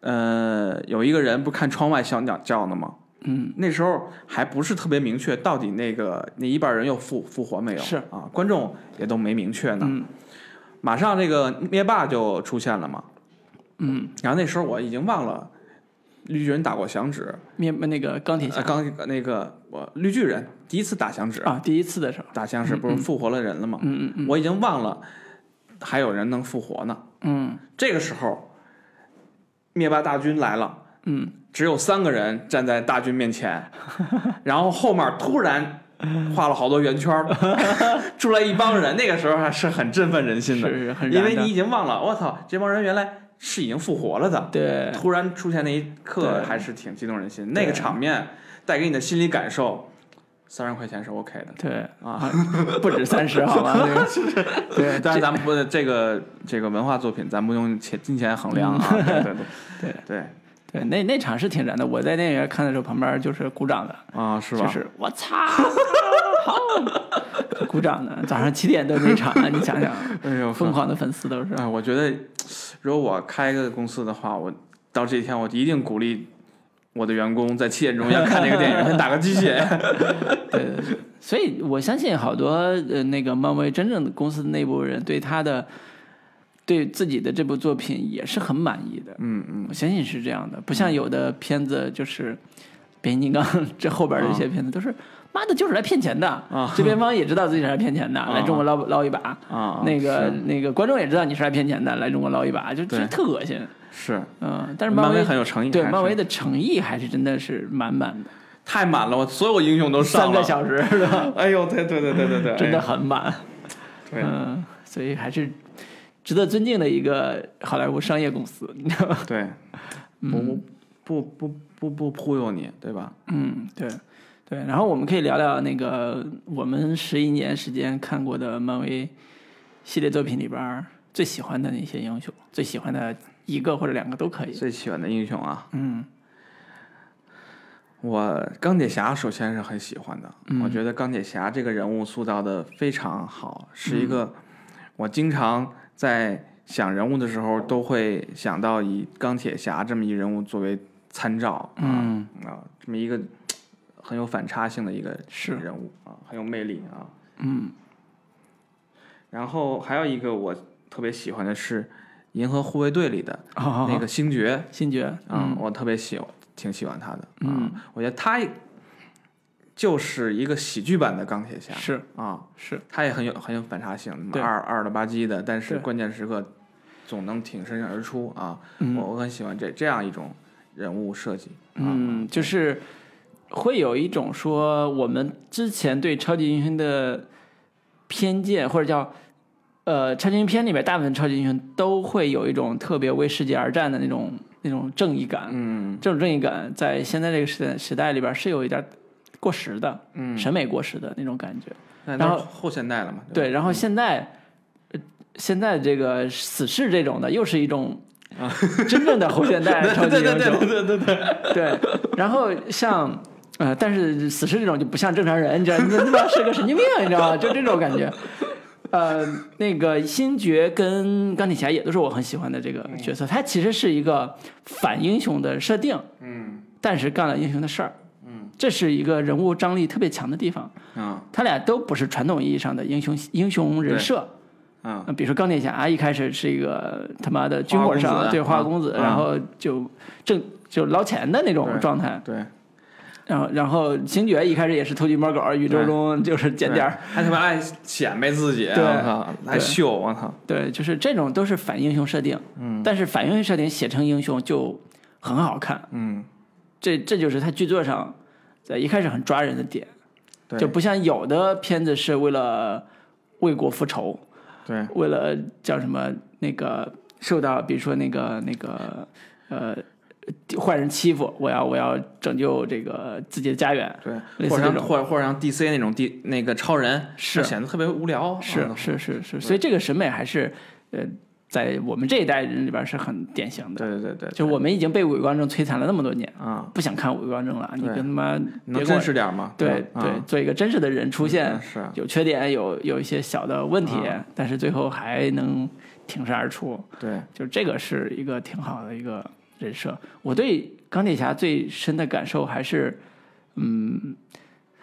呃，有一个人不看窗外小鸟叫呢吗？嗯，那时候还不是特别明确，到底那个那一半人又复复活没有？是啊，观众也都没明确呢。嗯马上这个灭霸就出现了嘛，嗯，然后那时候我已经忘了绿巨人打过响指，灭那个钢铁侠。呃，刚那个我绿巨人第一次打响指，啊，第一次的时候，打响指不是复活了人了吗？嗯嗯嗯。我已经忘了还有人能复活呢。嗯。这个时候，灭霸大军来了，嗯，只有三个人站在大军面前，然后后面突然画了好多圆圈儿，出来一帮人。那个时候还是很振奋人心的，是是因为你已经忘了，我操，这帮人原来是已经复活了的。对，突然出现那一刻，还是挺激动人心。那个场面带给你的心理感受，三十块钱是 OK 的。对啊，不止三十，好吗？对，但是咱们不这个这个文化作品，咱不用钱金钱衡量啊。对对对 对对对，那那场是挺燃的。我在电影院看的时候，旁边就是鼓掌的，啊，是吧？就是我操，好，鼓掌的。早上七点都那场，你想想，哎呦，疯狂的粉丝都是。哎，我觉得如果我开个公司的话，我到这一天我一定鼓励我的员工在七点钟要看这个电影，先打个鸡血。对对对，所以我相信好多呃那个漫威真正的公司内部人对他的对自己的这部作品也是很满意的。嗯嗯，我相信是这样的，不像有的片子就是变形金刚这后边的一些片子都是。妈的，就是来骗钱的啊！制片方 也知道自己是来骗钱的，来中国捞捞一把啊。那个那个观众也知道你是来骗钱的，来中国捞一把，就对就特恶心。是，嗯，但是漫威很有诚意，对漫威的诚意还是真的是满满的，太满了，我所有英雄都上了三个小时是吧？哎呦，对对对对对对，真的哎很满。对嗯，所以还是值得尊敬的一个好莱坞商业公司，你知道吗？对，不不不不不忽悠你，对吧？嗯，对对。然后我们可以聊聊那个我们十一年时间看过的漫威系列作品里边最喜欢的那些英雄，最喜欢的一个或者两个都可以。最喜欢的英雄啊，嗯我钢铁侠首先是很喜欢的，我觉得钢铁侠这个人物塑造的非常好，是一个我经常在想人物的时候都会想到以钢铁侠这么一人物作为参照啊、嗯。啊，这么一个很有反差性的一个人物啊，很有魅力啊。嗯。然后还有一个我特别喜欢的是《银河护卫队》里的那个星爵星爵啊、我特别喜欢，挺喜欢他的。啊。嗯，我觉得他就是一个喜剧版的钢铁侠是啊，是他也很有很有反差性，二二了吧唧的，但是关键时刻总能挺身而出啊。嗯我我很喜欢这这样一种人物设计。啊嗯，就是会有一种说我们之前对超级英雄的偏见，或者叫呃超级英雄片里面大部分超级英雄都会有一种特别为世界而战的那种那种正义感。嗯这种正义感在现在这个时代时代里边是有一点过时的，嗯，审美过时的那种感觉。然后后现代了嘛？对，然后现在，呃现在这个死侍这种的，又是一种啊真正的后现代超级英雄。对对对对对，对，然后像呃，但是死侍这种就不像正常人，你知道，你他妈是个神经病，你知道吗？就这种感觉。呃，那个星爵跟钢铁侠也都是我很喜欢的这个角色，他其实是一个反英雄的设定，嗯但是干了英雄的事儿，嗯这是一个人物张力特别强的地方。啊。他俩都不是传统意义上的英雄英雄人设，啊。呃比如说钢铁侠一开始是一个他妈的军火商，对花花公子，啊。然后就挣就捞钱的那种状态。对，然后然后星爵一开始也是偷鸡摸狗，宇宙中就是捡点儿，还他妈爱显摆自己，对。我操，还秀，我操，对，就是这种都是反英雄设定。嗯。但是反英雄设定写成英雄就很好看，嗯，这这就是他剧作上在一开始很抓人的点，对。就不像有的片子是为了为国复仇，对，为了叫什么那个受到，比如说那个那个呃坏人欺负，我要我要拯救这个自己的家园，对，或者或者或者像 DC 那种 D 那个超人，是就显得特别无聊，是啊是是是，所以这个审美还是呃在我们这一代人里边是很典型的。对对对对，就我们已经被伪光正摧残了那么多年，啊，不想看伪光正了。你跟他妈能真实点吗？对吧对，做一个真实的人出现嗯，是啊有缺点，有有一些小的问题啊，但是最后还能挺身而出，对，就这个是一个挺好的一个人设。我对钢铁侠最深的感受还是，嗯，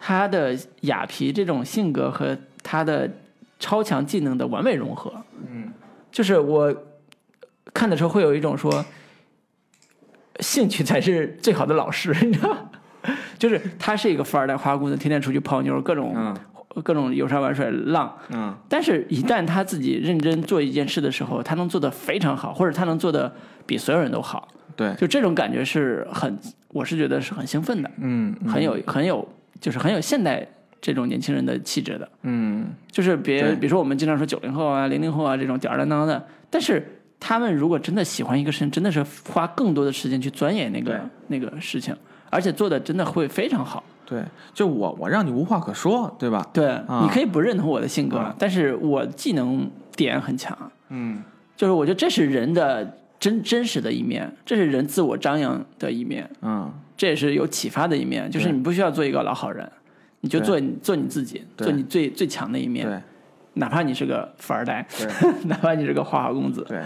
他的雅皮这种性格和他的超强技能的完美融合。嗯，就是我看的时候会有一种说，兴趣才是最好的老师，你知道吗？就是他是一个富二代花花公子，天天出去泡妞，各种、嗯各种游山玩水浪。嗯但是，一旦他自己认真做一件事的时候，他能做得非常好，或者他能做得比所有人都好，对，就这种感觉是很，我是觉得是很兴奋的，嗯很有很有，就是很有现代这种年轻人的气质的。嗯。就是别比如说我们经常说九零后啊、零零后啊这种吊儿郎当的，但是他们如果真的喜欢一个事情，真的是花更多的时间去钻研那个那个事情，而且做的真的会非常好。对，就我我让你无话可说，对吧？对，啊。你可以不认同我的性格，啊。但是我技能点很强，嗯。就是我觉得这是人的真真实的一面，这是人自我张扬的一面，嗯。这也是有启发的一面，就是你不需要做一个老好人。你就做你做你自己，做你最最强的一面，对。哪怕你是个富二代，对。哪怕你是个花花公子，对。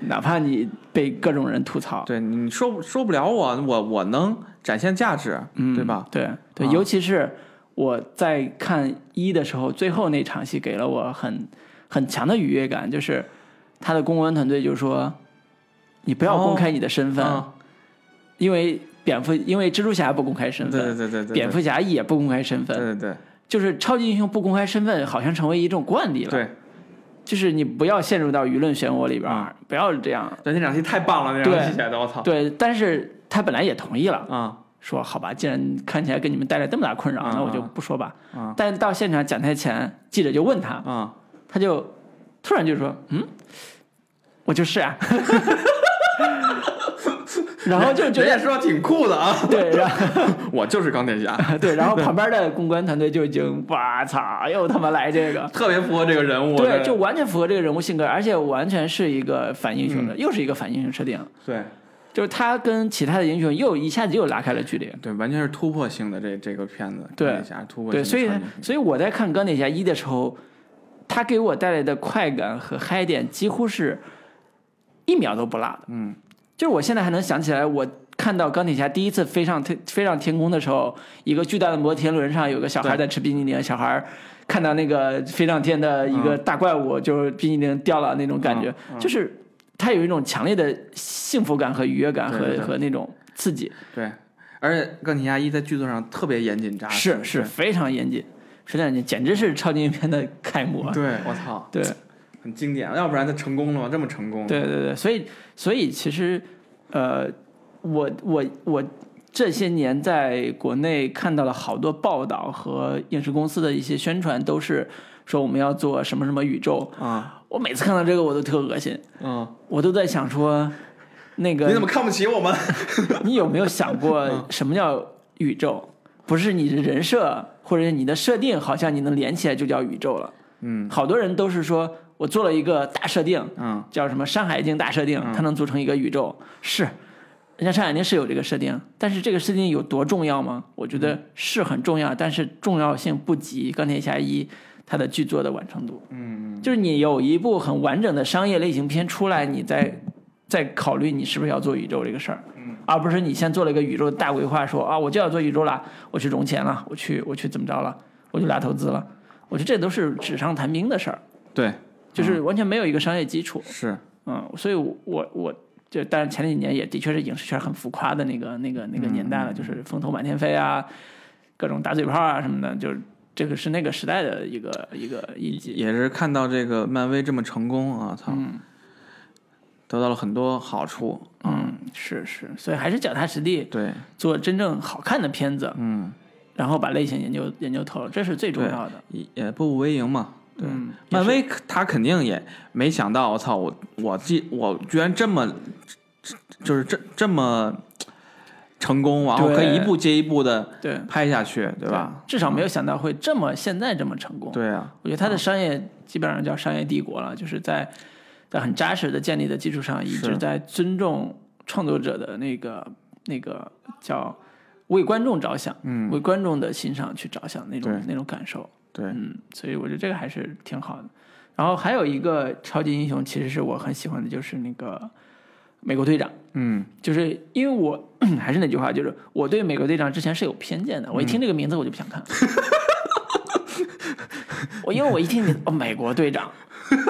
哪怕你被各种人吐槽，对，你说不说不了我，我我能展现价值，嗯，对吧？对对，啊。尤其是我在看一的时候，最后那场戏给了我很很强的愉悦感，就是他的公关团队就说，你不要公开你的身份，嗯。因为蝙蝠，因为蜘蛛侠不公开身份，对对对对，蝙蝠侠也不公开身份，对对对就是超级英雄不公开身份，好像成为一种惯例了。，对就是你不要陷入到舆论漩涡里边儿，不要这样。对，那场戏太棒了，那对场戏写的，我操！对，但是他本来也同意了，啊说好吧，既然看起来给你们带来这么大困扰，啊那我就不说吧。啊但是到现场讲台前，记者就问他，啊他就突然就说：“嗯，我就是啊。” 然后就觉得说挺酷的啊，对，然后 我就是钢铁侠，对，然后旁边的公关团队就已经，哇操，又他妈来这个。特别符合这个人物。对，就完全符合这个人物性格，而且完全是一个反英雄的，又是一个反英雄设定，对就是他跟其他的英雄又一下子又拉开了距离。对，完全是突破性的这这个片子，对钢铁侠突破性对，所以所以我在看钢铁侠一的时候，他给我带来的快感和嗨点几乎是一秒都不落的。嗯，就是我现在还能想起来，我看到钢铁侠第一次飞上天飞上天空的时候，一个巨大的摩天轮上有个小孩在吃冰激凌，小孩看到那个飞上天的一个大怪物，就是冰激凌掉了那种感觉，嗯嗯。就是他有一种强烈的幸福感和愉悦感和和那种刺激，对，而且钢铁侠一在剧作上特别严谨扎实，是是非常严谨，非常严谨，简直是超级英雄片的楷模。对我操，对很经典，要不然他成功了吗？这么成功，对对对，所以所以其实，呃，我我我这些年在国内看到了好多报道和影视公司的一些宣传，都是说我们要做什么什么宇宙。啊，我每次看到这个我都特恶心，嗯，我都在想说，那个你怎么看不起我们？你有没有想过什么叫宇宙？不是你的人设或者你的设定，好像你能连起来就叫宇宙了。嗯好多人都是说我做了一个大设定，嗯叫什么《山海经》大设定，它能组成一个宇宙。是，人家《山海经》是有这个设定，但是这个设定有多重要吗？我觉得是很重要，但是重要性不及《钢铁侠一》它的剧作的完成度。嗯就是你有一部很完整的商业类型片出来，你再再考虑你是不是要做宇宙这个事儿，嗯，而不是你先做了一个宇宙的大规划，说啊我就要做宇宙了，我去融钱了，我去我去怎么着了，我就拉投资了。我觉得这都是纸上谈兵的事儿，对，就是完全没有一个商业基础。是，嗯，所以我，我我就，但是前几年也的确是影视圈很浮夸的那个那个那个年代了，就是风头满天飞啊，各种打嘴炮啊什么的，就是这个是那个时代的一个一个印记。也是看到这个漫威这么成功啊，操，嗯。得到了很多好处，嗯，是是，所以还是脚踏实地对，做真正好看的片子，嗯，然后把类型研究研究透了，这是最重要的。也也步步为营嘛。对，嗯，漫威他肯定也没想到，我操，我我记我居然这么，就是这这么成功，然后可以一步接一步的对拍下去，对吧？？至少没有想到会这么现在这么成功。对啊，我觉得他的商业基本上叫商业帝国了，就是在在很扎实的建立的基础上，一直在尊重创作者的那个那个叫为观众着想，嗯，为观众的欣赏去着想那种那种感受。对，嗯，所以我觉得这个还是挺好的。然后还有一个超级英雄，其实是我很喜欢的，就是那个美国队长，嗯就是因为我还是那句话，就是我对美国队长之前是有偏见的，我一听这个名字我就不想看。我因为我一听你哦，美国队长，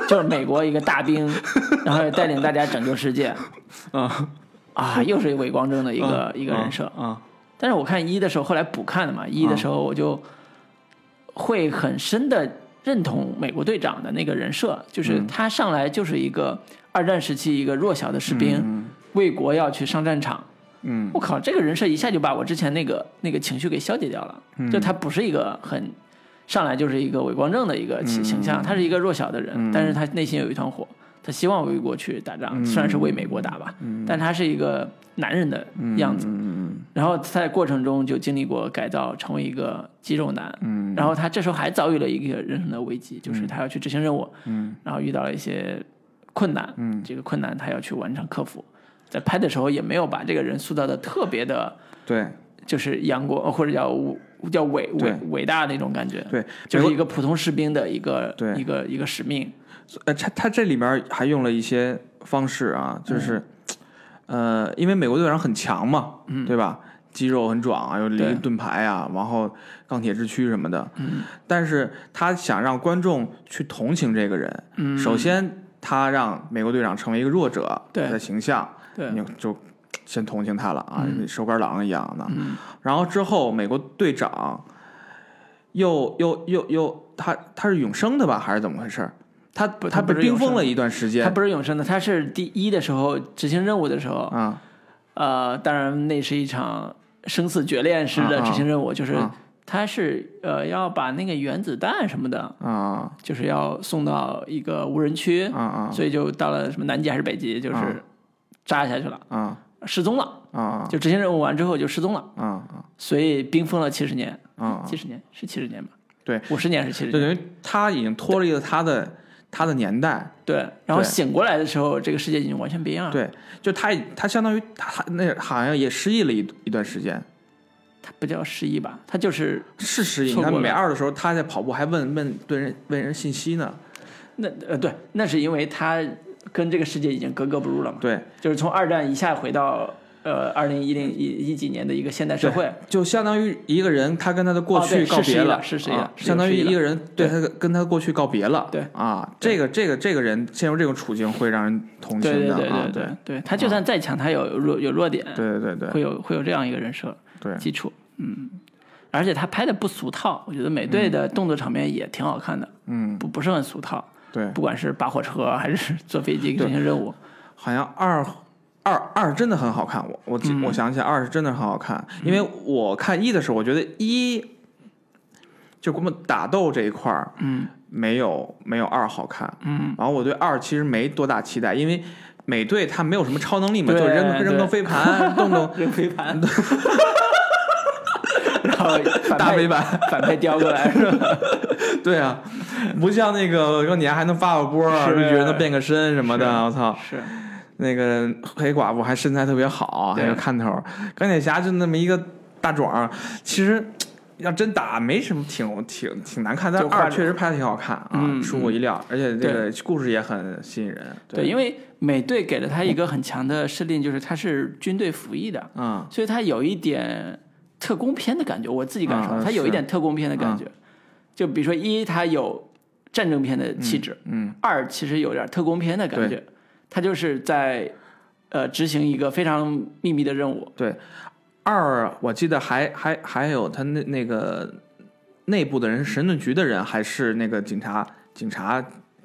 就是美国一个大兵，然后带领大家拯救世界，啊啊，又是一伪光正的一个、一个人设。啊但是我看一的时候，后来补看的嘛，一的时候我就会很深的认同美国队长的那个人设，就是他上来就是一个二战时期一个弱小的士兵，为国要去上战场。嗯。我靠，这个人设一下就把我之前那个那个情绪给消解掉了。就他不是一个很上来就是一个伪光正的一个形形象，他是一个弱小的人，但是他内心有一团火，他希望为国去打仗，虽然是为美国打吧，但他是一个男人的样子。嗯。然后在过程中就经历过改造，成为一个肌肉男。嗯。然后他这时候还遭遇了一个人生的危机，就是他要去执行任务，嗯。然后遇到了一些困难，嗯。这个困难他要去完成克服。在拍的时候也没有把这个人塑造的特别的，对。就是阳光或者叫叫伟伟伟大那种感觉，对，就是一个普通士兵的一个对。一个一个使命。呃，他他这里面还用了一些方式啊，就是，呃，因为美国队长很强嘛，嗯。对吧？肌肉很壮啊，有对。零盾牌啊，然后钢铁之躯什么的。但是他想让观众去同情这个人，嗯。首先他让美国队长成为一个弱者对。他的形象，对。你就先同情他了啊，手杆狼一样的。嗯。然后之后美国队长又又又又他他是永生的吧，还是怎么回事？他不他被冰封了一段时间。他不是永生的，他是第一的时候执行任务的时候，啊呃，当然那是一场生死决裂式的执行任务，就是啊。他是呃要把那个原子弹什么的，啊。就是要送到一个无人区，啊啊。所以就到了什么南极还是北极，就是啊。扎下去了，啊。失踪了，啊就执行任务完之后就失踪了，啊啊。所以冰封了七十年，啊！七十年是七十年吧？对，五十年是七十年，就等于他已经脱离了他的他的年代，对。然后醒过来的时候，这个世界已经完全不一样了。对，就他他相当于他他那好像也失忆了一一段时间，他不叫失忆吧？他就是是失忆。你看错过了美二的时候，他在跑步还问问对人问人信息呢，那呃对，那是因为他跟这个世界已经格格不入了嘛。对，就是从二战一下回到呃二零一零一一几年的一个现代社会，就相当于一个人他跟他的过去告别了，是失忆了相当于一个人对他跟他的过去告别了，对啊，这个这个这个人陷入这种处境会让人同对对对情的啊，对对对，他就算再强，他有弱有弱点，对对对会有会有这样一个人设对。基础，嗯，而且他拍的不俗套，我觉得美队的动作场面也挺好看的，嗯。不不是很俗套，对，不管是扒火车还是坐飞机执行任务，好像二二二真的很好看，我我我想起来二是真的很好看，因为我看一的时候，我觉得一就我们打斗这一块儿，嗯没有没有二好看，嗯，然后我对二其实没多大期待，因为美队他没有什么超能力嘛，就扔扔个飞盘，动动 扔飞盘，然后大飞盘，反派叼过来是吧？对啊，不像那个说你还能发个波儿，是绿巨人能变个身什么的，我操！是，那个黑寡妇还身材特别好，还对有看头。钢铁侠就那么一个大壮，其实要真打没什么，挺挺挺难看。但二确实拍的挺好看啊，嗯出乎意料，而且这个故事也很吸引人。对，因为美队给了他一个很强的设定，就是他是军队服役的，嗯所以他有一点特工片的感觉，我自己感受，嗯他有一点特工片的感觉。就比如说一，他有战争片的气质；嗯二，其实有点特工片的感觉，他就是在呃执行一个非常秘密的任务。对，二我记得还还还有他那那个内部的人，神盾局的人，还是那个警察警察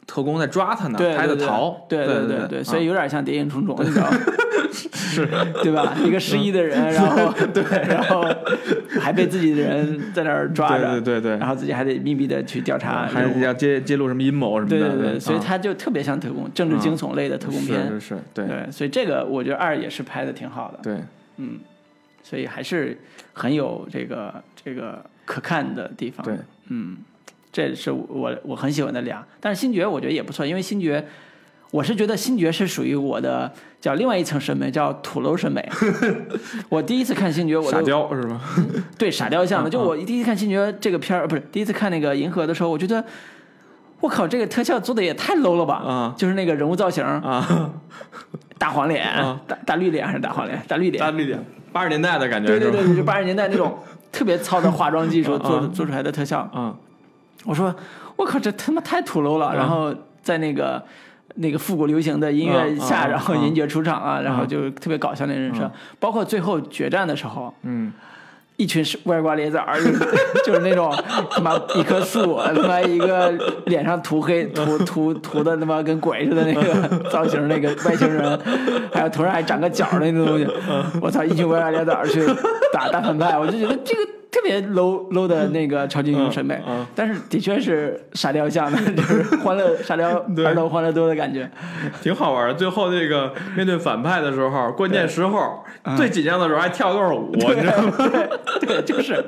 特工在抓他呢，对，他还得对逃。对对对对，所以啊有点像谍影重重，你知道吗？是，对吧？一个失忆的人，然后 对，然后还被自己的人在那儿抓着，对对对对。然后自己还得秘密的去调查，还是要揭揭露什么阴谋什么的。对对对，所以啊他就特别像特工，政治惊悚类的特工片。是是是，对。对，所以这个我觉得二也是拍的挺好的，对。嗯，所以还是很有这个这个可看的地方。对，嗯，这是我我很喜欢的俩，但是星爵我觉得也不错，因为星爵。我是觉得星爵是属于我的叫另外一层审美，叫土楼审美。我第一次看星爵，我傻雕是吧？对傻雕像的。嗯就我第一次看星爵这个片儿，不是第一次看那个银河的时候，我觉得我靠，这个特效做的也太 low 了吧！啊就是那个人物造型，啊，大黄脸啊，大大绿脸还是大黄脸？大绿脸，大绿脸，八十年代的感觉对对对，就八十年代那种特别糙的化妆技术啊做做出来的特效。啊我说我靠，这他妈太土 low 了。然后在那个那个复古流行的音乐下，然后嗯银爵出场啊，然后就特别搞笑那人设，包括最后决战的时候，嗯。一群是歪瓜裂枣儿，就是那种他妈一棵树，他妈一个脸上涂黑涂涂涂的他妈跟鬼似的那个 造型，那个外星人，还有头上还长个角儿那种东西，我操，一群歪瓜裂枣去打大反派，我就觉得这个特别 low low 的那个超级英雄审美嗯嗯，但是的确是傻雕像的，就是欢乐 傻雕对儿童欢乐多的感觉，挺好玩儿。最后那个面对反派的时候，关键时候嗯最紧张的时候还跳段舞，你知道吗？对，就是，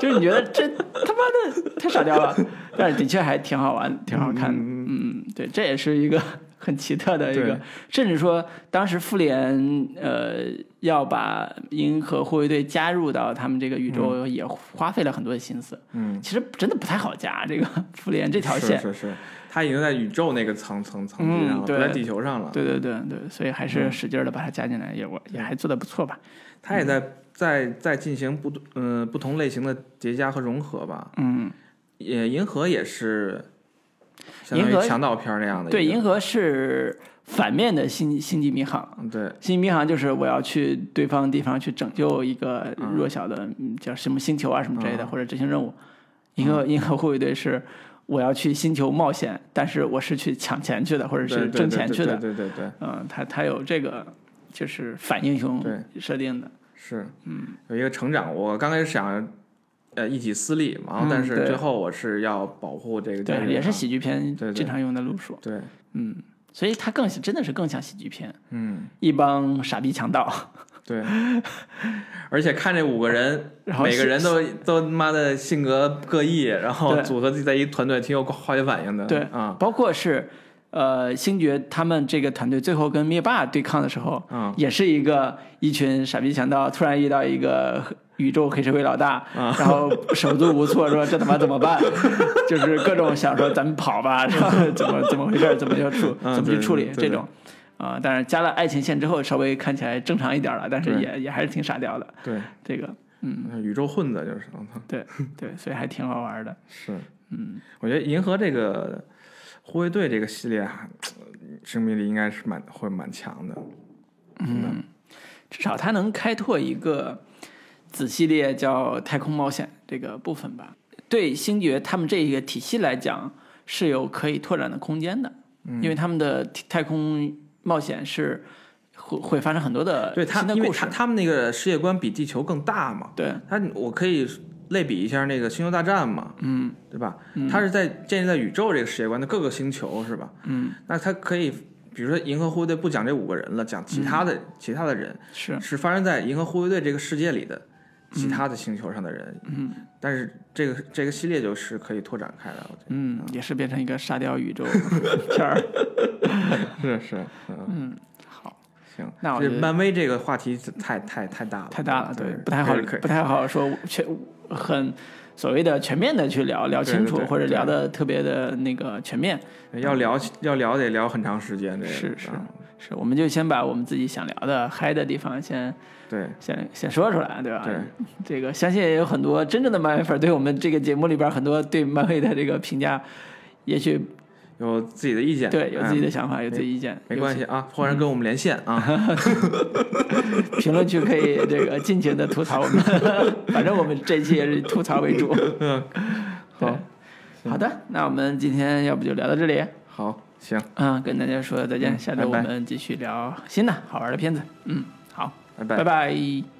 就是你觉得这他妈的太傻雕了，但是的确还挺好玩，挺好看的。嗯嗯，对，这也是一个很奇特的一个，甚至说当时复联呃要把银河护卫队加入到他们这个宇宙，也花费了很多的心思。嗯，其实真的不太好加这个复联这条线。是是是，他已经在宇宙那个层层层级上了，嗯对不在地球上了。对对对对，所以还是使劲的把它加进来，也我也还做的不错吧。他也在在在进行不嗯、呃、不同类型的叠加和融合吧。嗯，也银河也是银河强盗片儿那样的。对，银河是反面的星星际迷航。嗯对星际迷航就是我要去对方地方去拯救一个弱小的，嗯叫什么星球啊什么之类的，嗯或者执行任务。银河银河护卫队是我要去星球冒险，但是我是去抢钱去的，或者是挣对对对钱去的。对对对，嗯，他他有这个就是反英雄设定的。是，嗯，有一个成长。我刚开始想，呃，一己私利，然后嗯但是最后我是要保护这个也是喜剧片经常用的路数。对，嗯，所以他更真的是更像喜剧片，嗯，一帮傻逼强盗，对，而且看这五个人，然后每个人都都他妈的性格各异，然后组合自己在一团队，挺有化学反应的。对啊，包括是呃星爵他们这个团队最后跟灭霸对抗的时候，嗯也是一个一群傻逼强盗突然遇到一个宇宙黑社会老大，啊然后手足无措，说这他妈怎么办？就是各种想说咱们跑吧，然 后怎么怎么回事？怎么就处嗯怎么去处理这种。啊、当然加了爱情线之后，稍微看起来正常一点了，但是也也还是挺傻屌的。对，这个，嗯，宇宙混子就是，对对，所以还挺好玩的。是，嗯，我觉得银河这个护卫队这个系列啊 生命力应该是蛮会蛮强的。嗯至少它能开拓一个子系列叫太空冒险这个部分吧。对星爵他们这一个体系来讲是有可以拓展的空间的，嗯因为他们的太空冒险是会会发生很多的对他因为他。他们那个世界观比地球更大嘛，对，他我可以类比一下那个《星球大战》嘛，嗯。对吧？它是在建立在宇宙这个世界观的各个星球，是吧？嗯，那它可以，比如说银河护卫队不讲这五个人了，讲其他的、其他的人，是。是发生在银河护卫队这个世界里的其他的星球上的人。嗯。但是这个这个系列就是可以拓展开来，我觉嗯，也是变成一个沙雕宇宙 片儿。是是，嗯，嗯，好，行。那我漫威这个话题太太太大了，太大了，对，不太好不太好说全很所谓的全面的去聊聊清楚，对对对或者聊的特别的那个全面。要聊要聊得聊很长时间，这个是是啊是，我们就先把我们自己想聊的嗨的地方先对。先先说出来，对吧？对，这个相信也有很多真正的漫威粉对我们这个节目里边很多对漫威的这个评价，也许有自己的意见，对有自己的嗯想法，有自己意见，没关系啊，欢迎跟我们连线啊，有 评论区可以这个尽情的吐槽我们，反正我们这期也是吐槽为主。嗯，好，好的，那我们今天要不就聊到这里，好，行，嗯，跟大家说再见，嗯下周我们继续聊新的好玩的片子，嗯，好，拜拜。拜拜